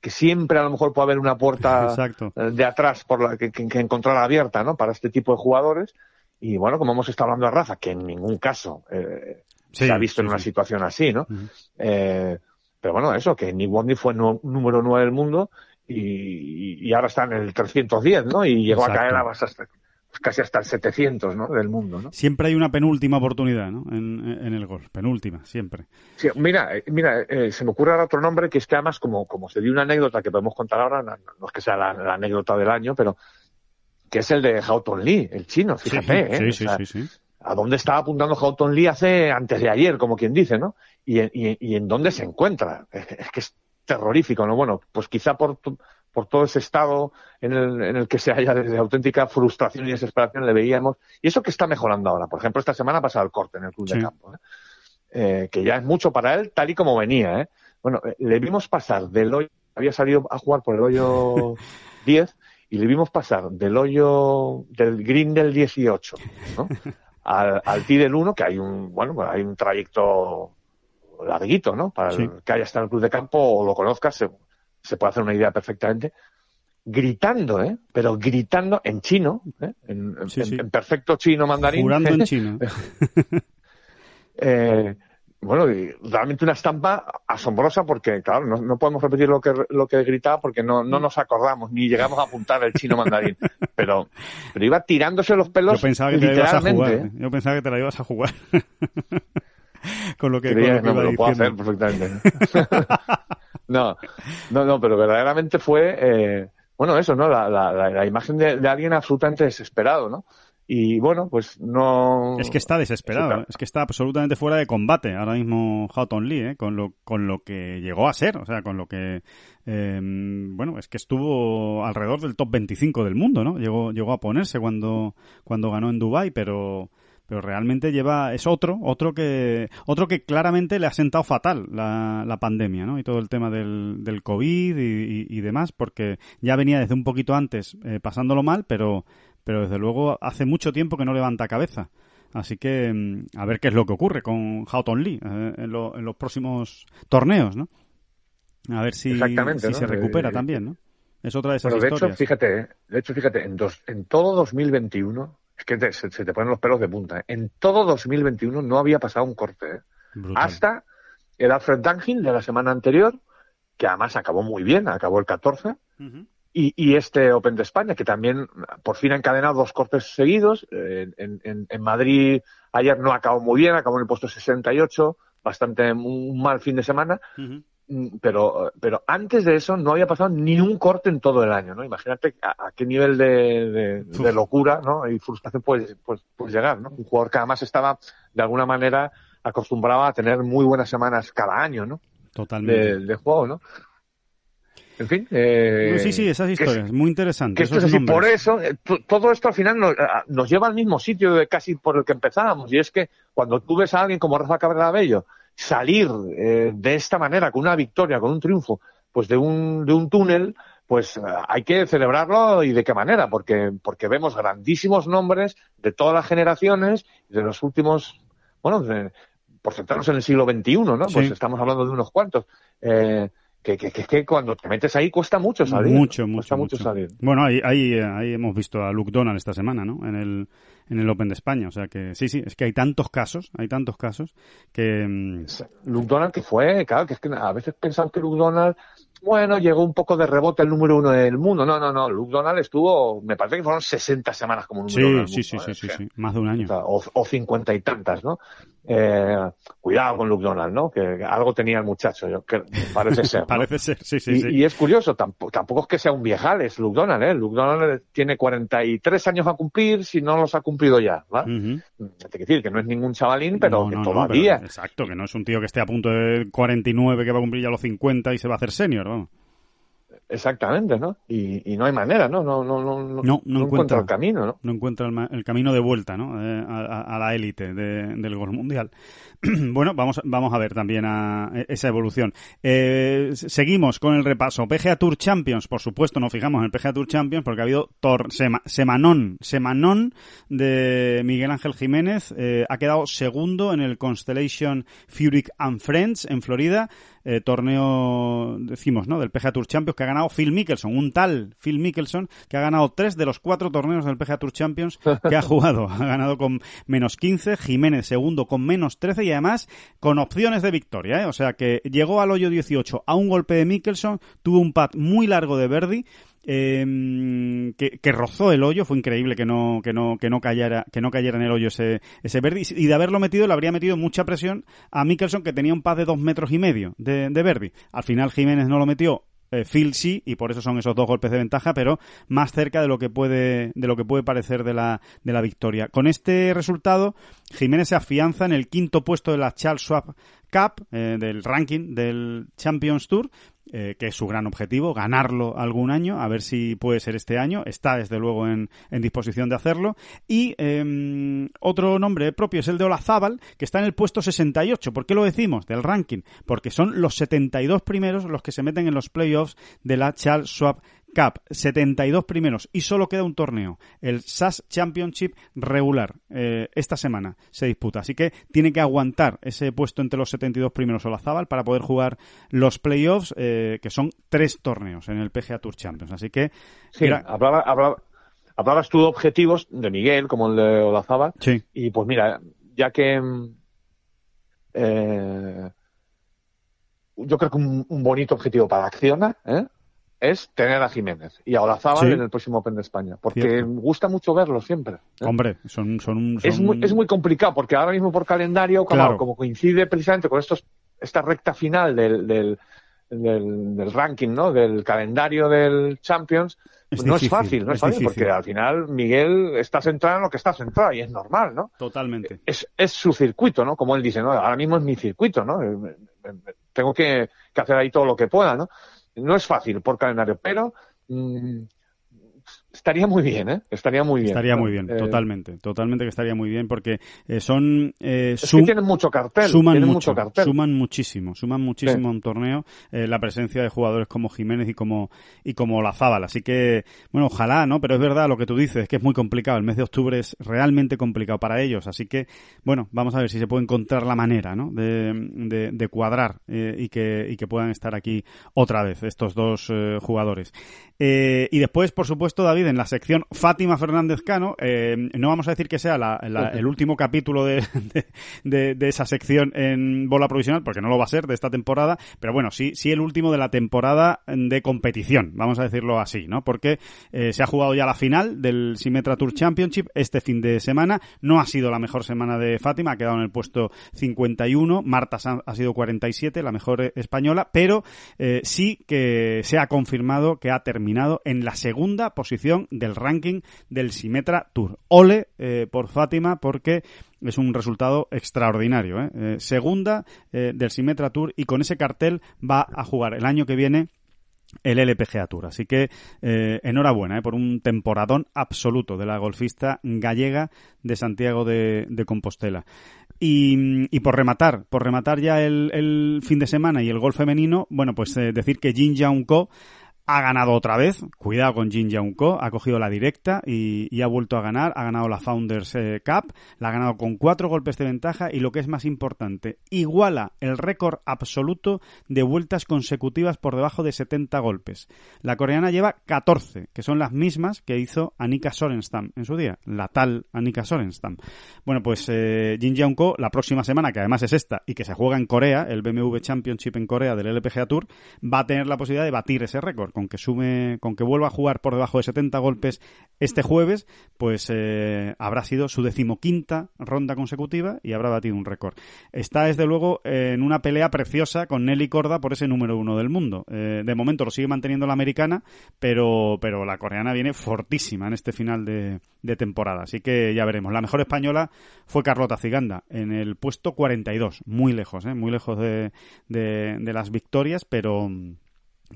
que siempre a lo mejor puede haber una puerta de atrás por la que, que, encontrar abierta, ¿no? Para este tipo de jugadores. Y bueno, como hemos estado hablando de Rafa, que en ningún caso eh, se ha visto en una situación así, ¿no? eh, pero bueno, eso, que Nick Watney fue número 9 del mundo y, y, ahora está en el 310, ¿no? Y llegó a caer a hasta, casi hasta el 700 ¿no? del mundo. ¿no? Siempre hay una penúltima oportunidad ¿no? en, el golf, penúltima, siempre. Sí, mira, eh, mira eh, se me ocurre ahora otro nombre que es que además, como, como se dio una anécdota que podemos contar ahora, no, es que sea la, anécdota del año, pero que es el de Houghton Lee, el chino, fíjate. Sí, ¿eh? sí, sí, sí, a dónde estaba apuntando Houghton Lee hace antes de ayer, como quien dice, ¿no? Y, y, en dónde se encuentra. Es, que es terrorífico, ¿no? Bueno, pues quizá por, por todo ese estado en el, en el que se haya desde auténtica frustración y desesperación le veíamos. Y eso que está mejorando ahora. Por ejemplo, esta semana ha pasado el corte en el club de campo, ¿eh? Eh, que ya es mucho para él, tal y como venía. ¿eh? Bueno, eh, le vimos pasar del hoyo, había salido a jugar por el hoyo 10 y le vimos pasar del hoyo del green del 18 ¿no? al, al tee del 1, que hay un, bueno, hay un trayecto larguito, ¿no? Para el que haya estado en el club de campo o lo conozca, se, puede hacer una idea perfectamente gritando, ¿eh? Pero gritando en chino, ¿eh? en, en, perfecto chino mandarín. Jurando en chino. eh, bueno, y realmente una estampa asombrosa porque, claro, no, podemos repetir lo que, lo que gritaba porque no, no nos acordamos ni llegamos a apuntar el chino mandarín. Pero, pero iba tirándose los pelos. Yo pensaba que te la ibas a jugar. ¿eh? Yo pensaba que te la ibas a jugar. con lo que, con lo, que no, me lo puedo hacer perfectamente. no, no, no, pero verdaderamente fue, eh, bueno, eso, ¿no? La, la, la imagen de, de, alguien absolutamente desesperado, ¿no? Y bueno, pues no. Es que está desesperado, es que está absolutamente fuera de combate ahora mismo Houghton Lee, ¿eh? con, lo, con lo que llegó a ser, o sea, con lo que. Eh, bueno, es que estuvo alrededor del top 25 del mundo, ¿no? Llegó, llegó a ponerse cuando, cuando ganó en Dubai pero pero realmente lleva es otro otro que otro que claramente le ha sentado fatal la, la pandemia no y todo el tema del, del covid y, y, demás porque ya venía desde un poquito antes eh, pasándolo mal pero pero desde luego hace mucho tiempo que no levanta cabeza. Así que mm, a ver qué es lo que ocurre con Houghton Lee eh, en, los próximos torneos, ¿no? A ver si, si se recupera eh, también, ¿no? Es otra de esas de historias. Hecho, fíjate, de hecho, fíjate, en, dos, en todo 2021, es que se, te ponen los pelos de punta, ¿eh? en todo 2021 no había pasado un corte, ¿eh? Hasta el Alfred Duncan de la semana anterior, que además acabó muy bien, acabó el 14, y, este Open de España, que también por fin ha encadenado dos cortes seguidos. En, en, Madrid ayer no acabó muy bien, acabó en el puesto 68, bastante un mal fin de semana. Pero, pero antes de eso no había pasado ni un corte en todo el año, ¿no? Imagínate a, qué nivel de, locura, ¿no? Y frustración puede, pues, llegar, ¿no? Un jugador que además estaba, de alguna manera, acostumbrado a tener muy buenas semanas cada año, ¿no? Totalmente. de juego, ¿no? En fin. Eh, sí, sí, esas historias, muy interesantes. por eso, eh, todo esto al final nos, lleva al mismo sitio de casi por el que empezábamos, y es que cuando tú ves a alguien como Rafa Cabrera Bello salir eh, de esta manera, con una victoria, con un triunfo, pues de un, de un túnel, pues hay que celebrarlo y de qué manera, porque, porque vemos grandísimos nombres de todas las generaciones, de los últimos, bueno, por centrarnos en el siglo XXI, ¿no? Pues estamos hablando de unos cuantos. Eh, que, que, que, cuando te metes ahí cuesta mucho salir. Mucho, mucho, mucho. salir. Bueno, ahí, ahí, ahí, hemos visto a Luke Donald esta semana, ¿no? En el, en el Open de España. O sea que sí, sí, es que hay tantos casos, hay tantos casos que... Mm, Luke Donald que fue, claro, que es que a veces pensan que Luke Donald bueno, llegó un poco de rebote el número uno del mundo. No, no, no. Luke Donald estuvo, me parece que fueron 60 semanas como número uno. Sí, sí, sí, sí, sí, más de un año. O, cincuenta y tantas, ¿no? Eh, cuidado con Luke Donald, ¿no? Que algo tenía el muchacho, yo, que parece ser. parece ser, sí, sí, y, sí. Y es curioso, tampoco, tampoco es que sea un viejales Luke Donald, ¿eh? Luke Donald tiene 43 años a cumplir si no los ha cumplido ya, ¿vale? Te quiero decir que no es ningún chavalín, pero que todavía. exacto, que no es un tío que esté a punto de 49 que va a cumplir ya los 50 y se va a hacer senior, ¿no? Exactamente, ¿no? Y, no hay manera, ¿no? No, no, no, no, no, encuentra, el camino, ¿no? No encuentra el, camino de vuelta, ¿no? Eh, a, la élite del golf mundial. bueno, vamos, vamos a ver también a esa evolución. Eh, seguimos con el repaso. PGA Tour Champions, por supuesto, nos fijamos en el PGA Tour Champions porque ha habido tor semanón, semanón de Miguel Ángel Jiménez. Eh, ha quedado segundo en el Constellation Furyk and Friends en Florida. Eh, torneo, decimos, ¿no? Del PGA Tour Champions que ha ganado Phil Mickelson, un tal Phil Mickelson que ha ganado tres de los cuatro torneos del PGA Tour Champions que ha jugado. Ha ganado con menos 15, Jiménez segundo con menos 13 y además con opciones de victoria, ¿eh? O sea que llegó al hoyo 18 a un golpe de Mickelson, tuvo un pad muy largo de Verdi eh, que, rozó el hoyo, fue increíble que no, que no, que no cayera, que no cayera en el hoyo ese, ese Verdi, y de haberlo metido le habría metido mucha presión a Mickelson que tenía un pad de dos metros y medio de, de Verdi. Al final Jiménez no lo metió, Eh, Phil sí, y por eso son esos dos golpes de ventaja, pero más cerca de lo que puede, de lo que puede parecer de la, de la victoria. Con este resultado, Jiménez se afianza en el quinto puesto de la Charles Schwab Cup, eh, del ranking del Champions Tour, eh, que es su gran objetivo, ganarlo algún año, a ver si puede ser este año. Está, desde luego, en, disposición de hacerlo. Y em, otro nombre propio es el de Olazábal, que está en el puesto 68. ¿Por qué lo decimos? Del ranking. Porque son los 72 primeros los que se meten en los playoffs de la Charles Schwab Cup, 72 primeros y solo queda un torneo, el SAS Championship regular. Eh, esta semana se disputa, así que tiene que aguantar ese puesto entre los 72 primeros Olazábal para poder jugar los playoffs, eh, que son tres torneos en el PGA Tour Champions. Así que. Sí, hablabas tú de objetivos de Miguel, como el de Olazábal. Sí. Y pues mira, ya que. Eh, yo creo que un, bonito objetivo para Acciona, ¿eh? Es tener a Jiménez y a Olazábal en el próximo Open de España. Porque me gusta mucho verlo siempre. ¿eh? Hombre, son, son, Es, muy, es muy complicado porque ahora mismo por calendario, como, como coincide precisamente con estos, esta recta final del, del, del, ranking, ¿no? Del calendario del Champions, pues no es fácil, no es, fácil, porque al final Miguel está centrado en lo que está centrado y es normal, ¿no? Totalmente. Es, es su circuito, ¿no? Como él dice, ¿no? Ahora mismo es mi circuito, ¿no? Tengo que, que hacer ahí todo lo que pueda, ¿no? No es fácil por calendario, pero mm, estaría muy bien, ¿eh? Estaría muy bien. Estaría muy bien, eh, totalmente. Totalmente que estaría muy bien porque eh, son... Eh, tienen mucho cartel. Suman mucho, cartel. Suman muchísimo. Suman muchísimo un torneo eh, la presencia de jugadores como Jiménez y como y como Lazábal. Así que, bueno, ojalá, ¿no? Pero es verdad lo que tú dices, que es muy complicado. El mes de octubre es realmente complicado para ellos. Así que, bueno, vamos a ver si se puede encontrar la manera, ¿no? De, de, cuadrar y, que, y que puedan estar aquí otra vez estos dos jugadores. y después, por supuesto, David, en la sección Fátima Fernández Cano. Eh, no vamos a decir que sea el último capítulo de, de, esa sección en bola provisional, porque no lo va a ser de esta temporada, pero bueno, sí, sí el último de la temporada de competición, vamos a decirlo así, ¿no? Porque eh, se ha jugado ya la final del Symmetra Tour Championship este fin de semana. No ha sido la mejor semana de Fátima, ha quedado en el puesto 51. Marta ha sido 47, la mejor española, pero eh, sí que se ha confirmado que ha terminado en la segunda posición del ranking del Simetra Tour. Ole eh, por Fátima porque es un resultado extraordinario. ¿eh? Eh, segunda del Simetra Tour y con ese cartel va a jugar el año que viene el LPGA Tour. Así que enhorabuena por un temporadón absoluto de la golfista gallega de Santiago de, Compostela. Y, por rematar, por rematar ya el, fin de semana y el golf femenino, bueno, pues decir que Jin Jaun Ko ha ganado otra vez, cuidado con Jin Young Ko, ha cogido la directa y, ha vuelto a ganar, ha ganado la Founders eh, Cup, la ha ganado con cuatro golpes de ventaja y lo que es más importante, iguala el récord absoluto de vueltas consecutivas por debajo de 70 golpes. La coreana lleva 14, que son las mismas que hizo Anika Sorenstam en su día, la tal Anika Sorenstam. Bueno, pues eh, Jin Young Ko, la próxima semana, que además es esta y que se juega en Corea, el BMW Championship en Corea del LPGA Tour, va a tener la posibilidad de batir ese récord con que sume, con que vuelva a jugar por debajo de 70 golpes este jueves, pues eh, habrá sido su decimoquinta ronda consecutiva y habrá batido un récord. Está desde luego en una pelea preciosa con Nelly Corda por ese número uno del mundo. Eh, de momento lo sigue manteniendo la americana, pero, pero la coreana viene fortísima en este final de, temporada. Así que ya veremos. La mejor española fue Carlota Ciganda en el puesto 42, muy lejos, ¿eh? muy lejos de, de las victorias, pero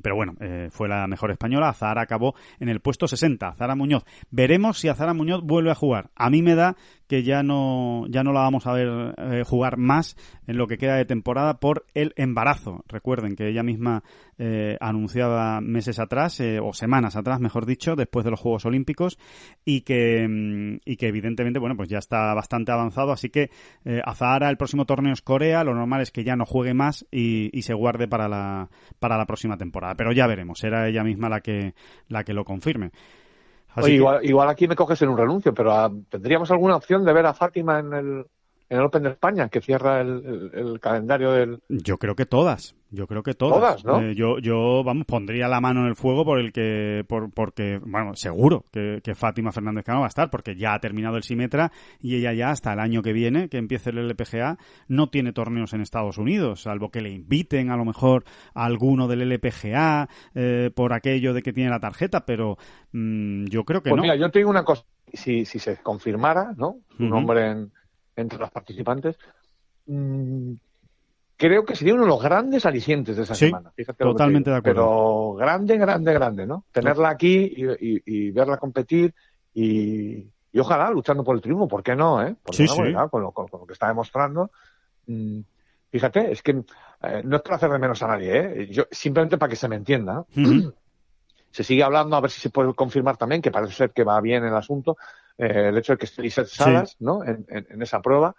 pero bueno, eh, fue la mejor española. Azahara acabó en el puesto 60. Azahara Muñoz. Veremos si Azahara Muñoz vuelve a jugar. A mí me da que ya no, ya no la vamos a ver eh, jugar más en lo que queda de temporada por el embarazo. Recuerden que ella misma eh, anunciaba meses atrás, eh, o semanas atrás, mejor dicho, después de los Juegos Olímpicos, y que, mm, y que evidentemente, bueno, pues ya está bastante avanzado, así que eh, Azahara, el próximo torneo es Corea, lo normal es que ya no juegue más y, y, se guarde para la, para la próxima temporada. Pero ya veremos, será ella misma la que, la que lo confirme igual, aquí me coges en un renuncio, pero ah, ¿tendríamos alguna opción de ver a Fátima en el, en el Open de España, que cierra el, calendario del... Yo creo que todas. Yo creo que todas. ¿no? Eh, yo, yo, vamos, pondría la mano en el fuego por el que, por, porque, bueno, seguro que, Fátima Fernández Cano va a estar, porque ya ha terminado el Simetra y ella ya hasta el año que viene, que empiece el LPGA, no tiene torneos en Estados Unidos, salvo que le inviten a lo mejor a alguno del LPGA eh, por aquello de que tiene la tarjeta, pero mm, yo creo que pues no. Mira, yo te digo una cosa, si, si se confirmara, ¿no? Su nombre en, entre los participantes, mmm, creo que sería uno de los grandes alicientes de esa semana. totalmente de acuerdo. Pero grande, grande, grande, ¿no? Tenerla aquí y, verla competir y, ojalá luchando por el triunfo, ¿por qué no? Eh? sí, sí. Con, lo, que está demostrando. Mm, fíjate, es que eh, no es para hacer de menos a nadie, ¿eh? Yo, simplemente para que se me entienda. Se sigue hablando, a ver si se puede confirmar también, que parece ser que va bien el asunto, eh, el hecho de que esté Salas, ¿no? en, esa prueba.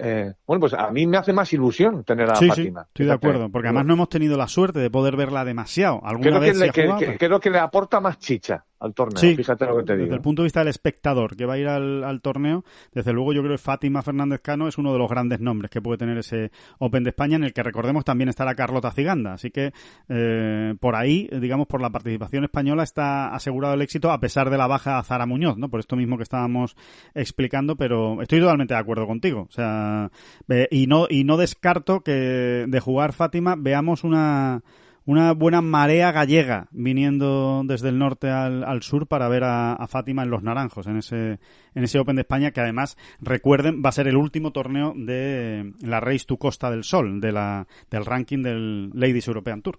Eh, bueno, pues a mí me hace más ilusión tener a sí, Fátima. Sí, estoy de acuerdo, porque además no hemos tenido la suerte de poder verla demasiado. Alguna creo, vez que, le, creo que le aporta más chicha al torneo, fíjate lo que te digo. Desde el punto de vista del espectador que va a ir al, torneo, desde luego yo creo que Fátima Fernández Cano es uno de los grandes nombres que puede tener ese Open de España, en el que recordemos también está la Carlota Ciganda. Así que eh, por ahí, digamos, por la participación española está asegurado el éxito a pesar de la baja a Zara Muñoz, ¿no? Por esto mismo que estábamos explicando, pero estoy totalmente de acuerdo contigo. O sea, y no, y no descarto que de jugar Fátima veamos una una buena marea gallega viniendo desde el norte al, sur para ver a, Fátima en Los Naranjos, en ese, en ese Open de España, que además, recuerden, va a ser el último torneo de la Race to Costa del Sol, de la, del ranking del Ladies European Tour.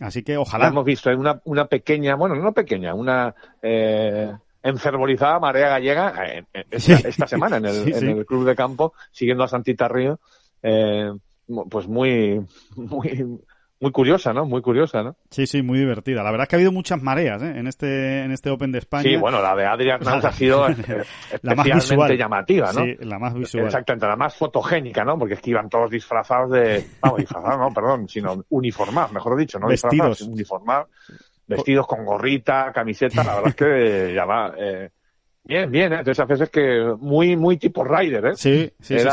Así que ojalá. hemos visto una, una pequeña, bueno, no pequeña, una eh, enfervorizada marea gallega eh, esta, semana en el, en el club de campo, siguiendo a Santita Río. Eh, pues muy, muy, muy curiosa, ¿no? Muy curiosa, ¿no? Sí, sí, muy divertida. La verdad es que ha habido muchas mareas ¿eh? en este en este Open de España. Sí, bueno, la de Adrián Naus ha sido la más visual. llamativa, ¿no? Sí, la más visual. Exactamente, la más fotogénica, ¿no? Porque es que iban todos disfrazados de... Vamos, disfrazados, no, perdón, sino uniformados, mejor dicho, ¿no? Vestidos. uniformados, vestidos con gorrita, camiseta, la verdad es que ya va... Eh, Bien, bien, ¿eh? entonces a veces que muy, muy tipo Rider, ¿eh? Sí, sí, sí,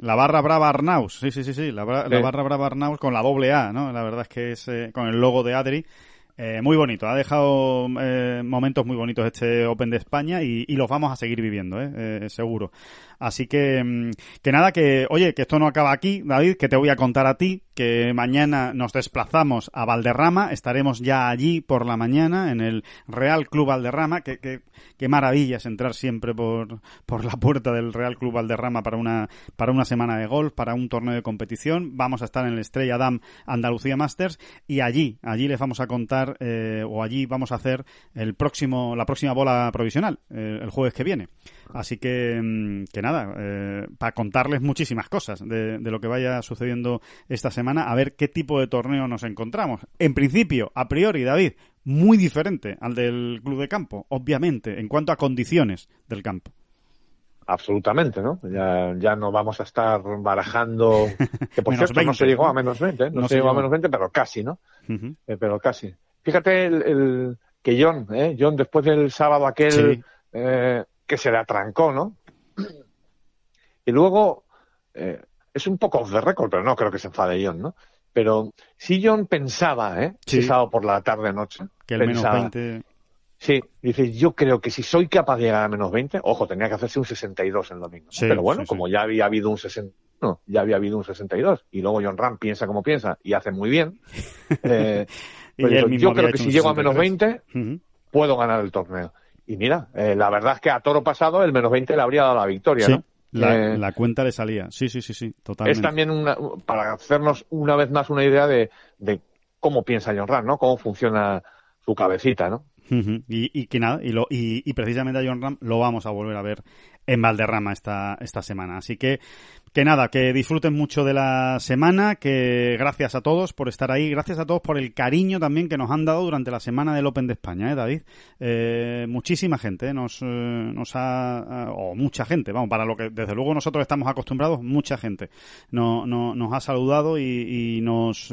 La barra brava Arnaus, sí, sí, sí, sí, la, barra brava Arnaus con la doble A, ¿no? La verdad es que es eh, con el logo de Adri. Eh, muy bonito, ha dejado eh, momentos muy bonitos este Open de España y, y los vamos a seguir viviendo, ¿eh? eh seguro. Así que, mm, que nada, que, oye, que esto no acaba aquí, David, que te voy a contar a ti, que mañana nos desplazamos a Valderrama, estaremos ya allí por la mañana en el Real Club Valderrama, que, que, maravilla es entrar siempre por, por la puerta del Real Club Valderrama para una, para una semana de golf, para un torneo de competición, vamos a estar en el Estrella Dam Andalucía Masters y allí, allí les vamos a contar, eh, o allí vamos a hacer el próximo, la próxima bola provisional, eh, el jueves que viene. Así que, mm, que nada, eh, para contarles muchísimas cosas de, lo que vaya sucediendo esta semana, a ver qué tipo de torneo nos encontramos. En principio, a priori, David, muy diferente al del club de campo, obviamente, en cuanto a condiciones del campo. Absolutamente, ¿no? Ya, ya no vamos a estar barajando, que por cierto no se llegó a menos 20, ¿eh? no, se, llegó a menos 20, pero casi, ¿no? Eh, pero casi. Fíjate el, que John, ¿eh? John después del sábado aquel eh, que se le atrancó, ¿no? Y luego, eh, es un poco off the record, pero no creo que se enfade John, ¿no? Pero si John pensaba, ¿eh? Sí. sábado por la tarde-noche. Que el menos 20... Sí, dice, yo creo que si soy capaz de llegar a menos 20, ojo, tenía que hacerse un 62 el domingo. pero bueno, como ya había habido un 60, no, ya había habido un 62. Y luego John Ram piensa como piensa y hace muy bien. Eh, pues yo creo que si llego a menos 20, puedo ganar el torneo. Y mira, eh, la verdad es que a toro pasado el menos 20 le habría dado la victoria, ¿no? La, la, cuenta le salía. Sí, sí, sí, sí, totalmente. Es también una, para hacernos una vez más una idea de, de cómo piensa John Ram, ¿no? Cómo funciona su cabecita, ¿no? y, y, que nada, y, lo, y, y, precisamente a John Ram lo vamos a volver a ver en Valderrama esta, esta semana. Así que que nada, que disfruten mucho de la semana, que gracias a todos por estar ahí, gracias a todos por el cariño también que nos han dado durante la semana del Open de España, ¿eh, David? Eh, muchísima gente ¿eh? nos, eh, nos ha, o mucha gente, vamos, para lo que desde luego nosotros estamos acostumbrados, mucha gente no, no, nos ha saludado y, y nos,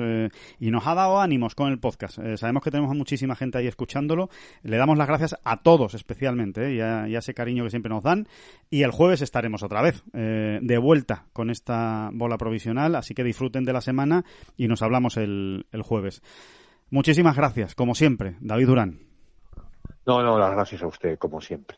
y nos ha dado ánimos con el podcast. sabemos que tenemos a muchísima gente ahí escuchándolo, le damos las gracias a todos especialmente y y, a, ese cariño que siempre nos dan Y el jueves estaremos otra vez eh, de vuelta con esta bola provisional, así que disfruten de la semana y nos hablamos el, el jueves. Muchísimas gracias, como siempre, David Durán. No, no, las gracias a usted, como siempre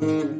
Mm-hmm.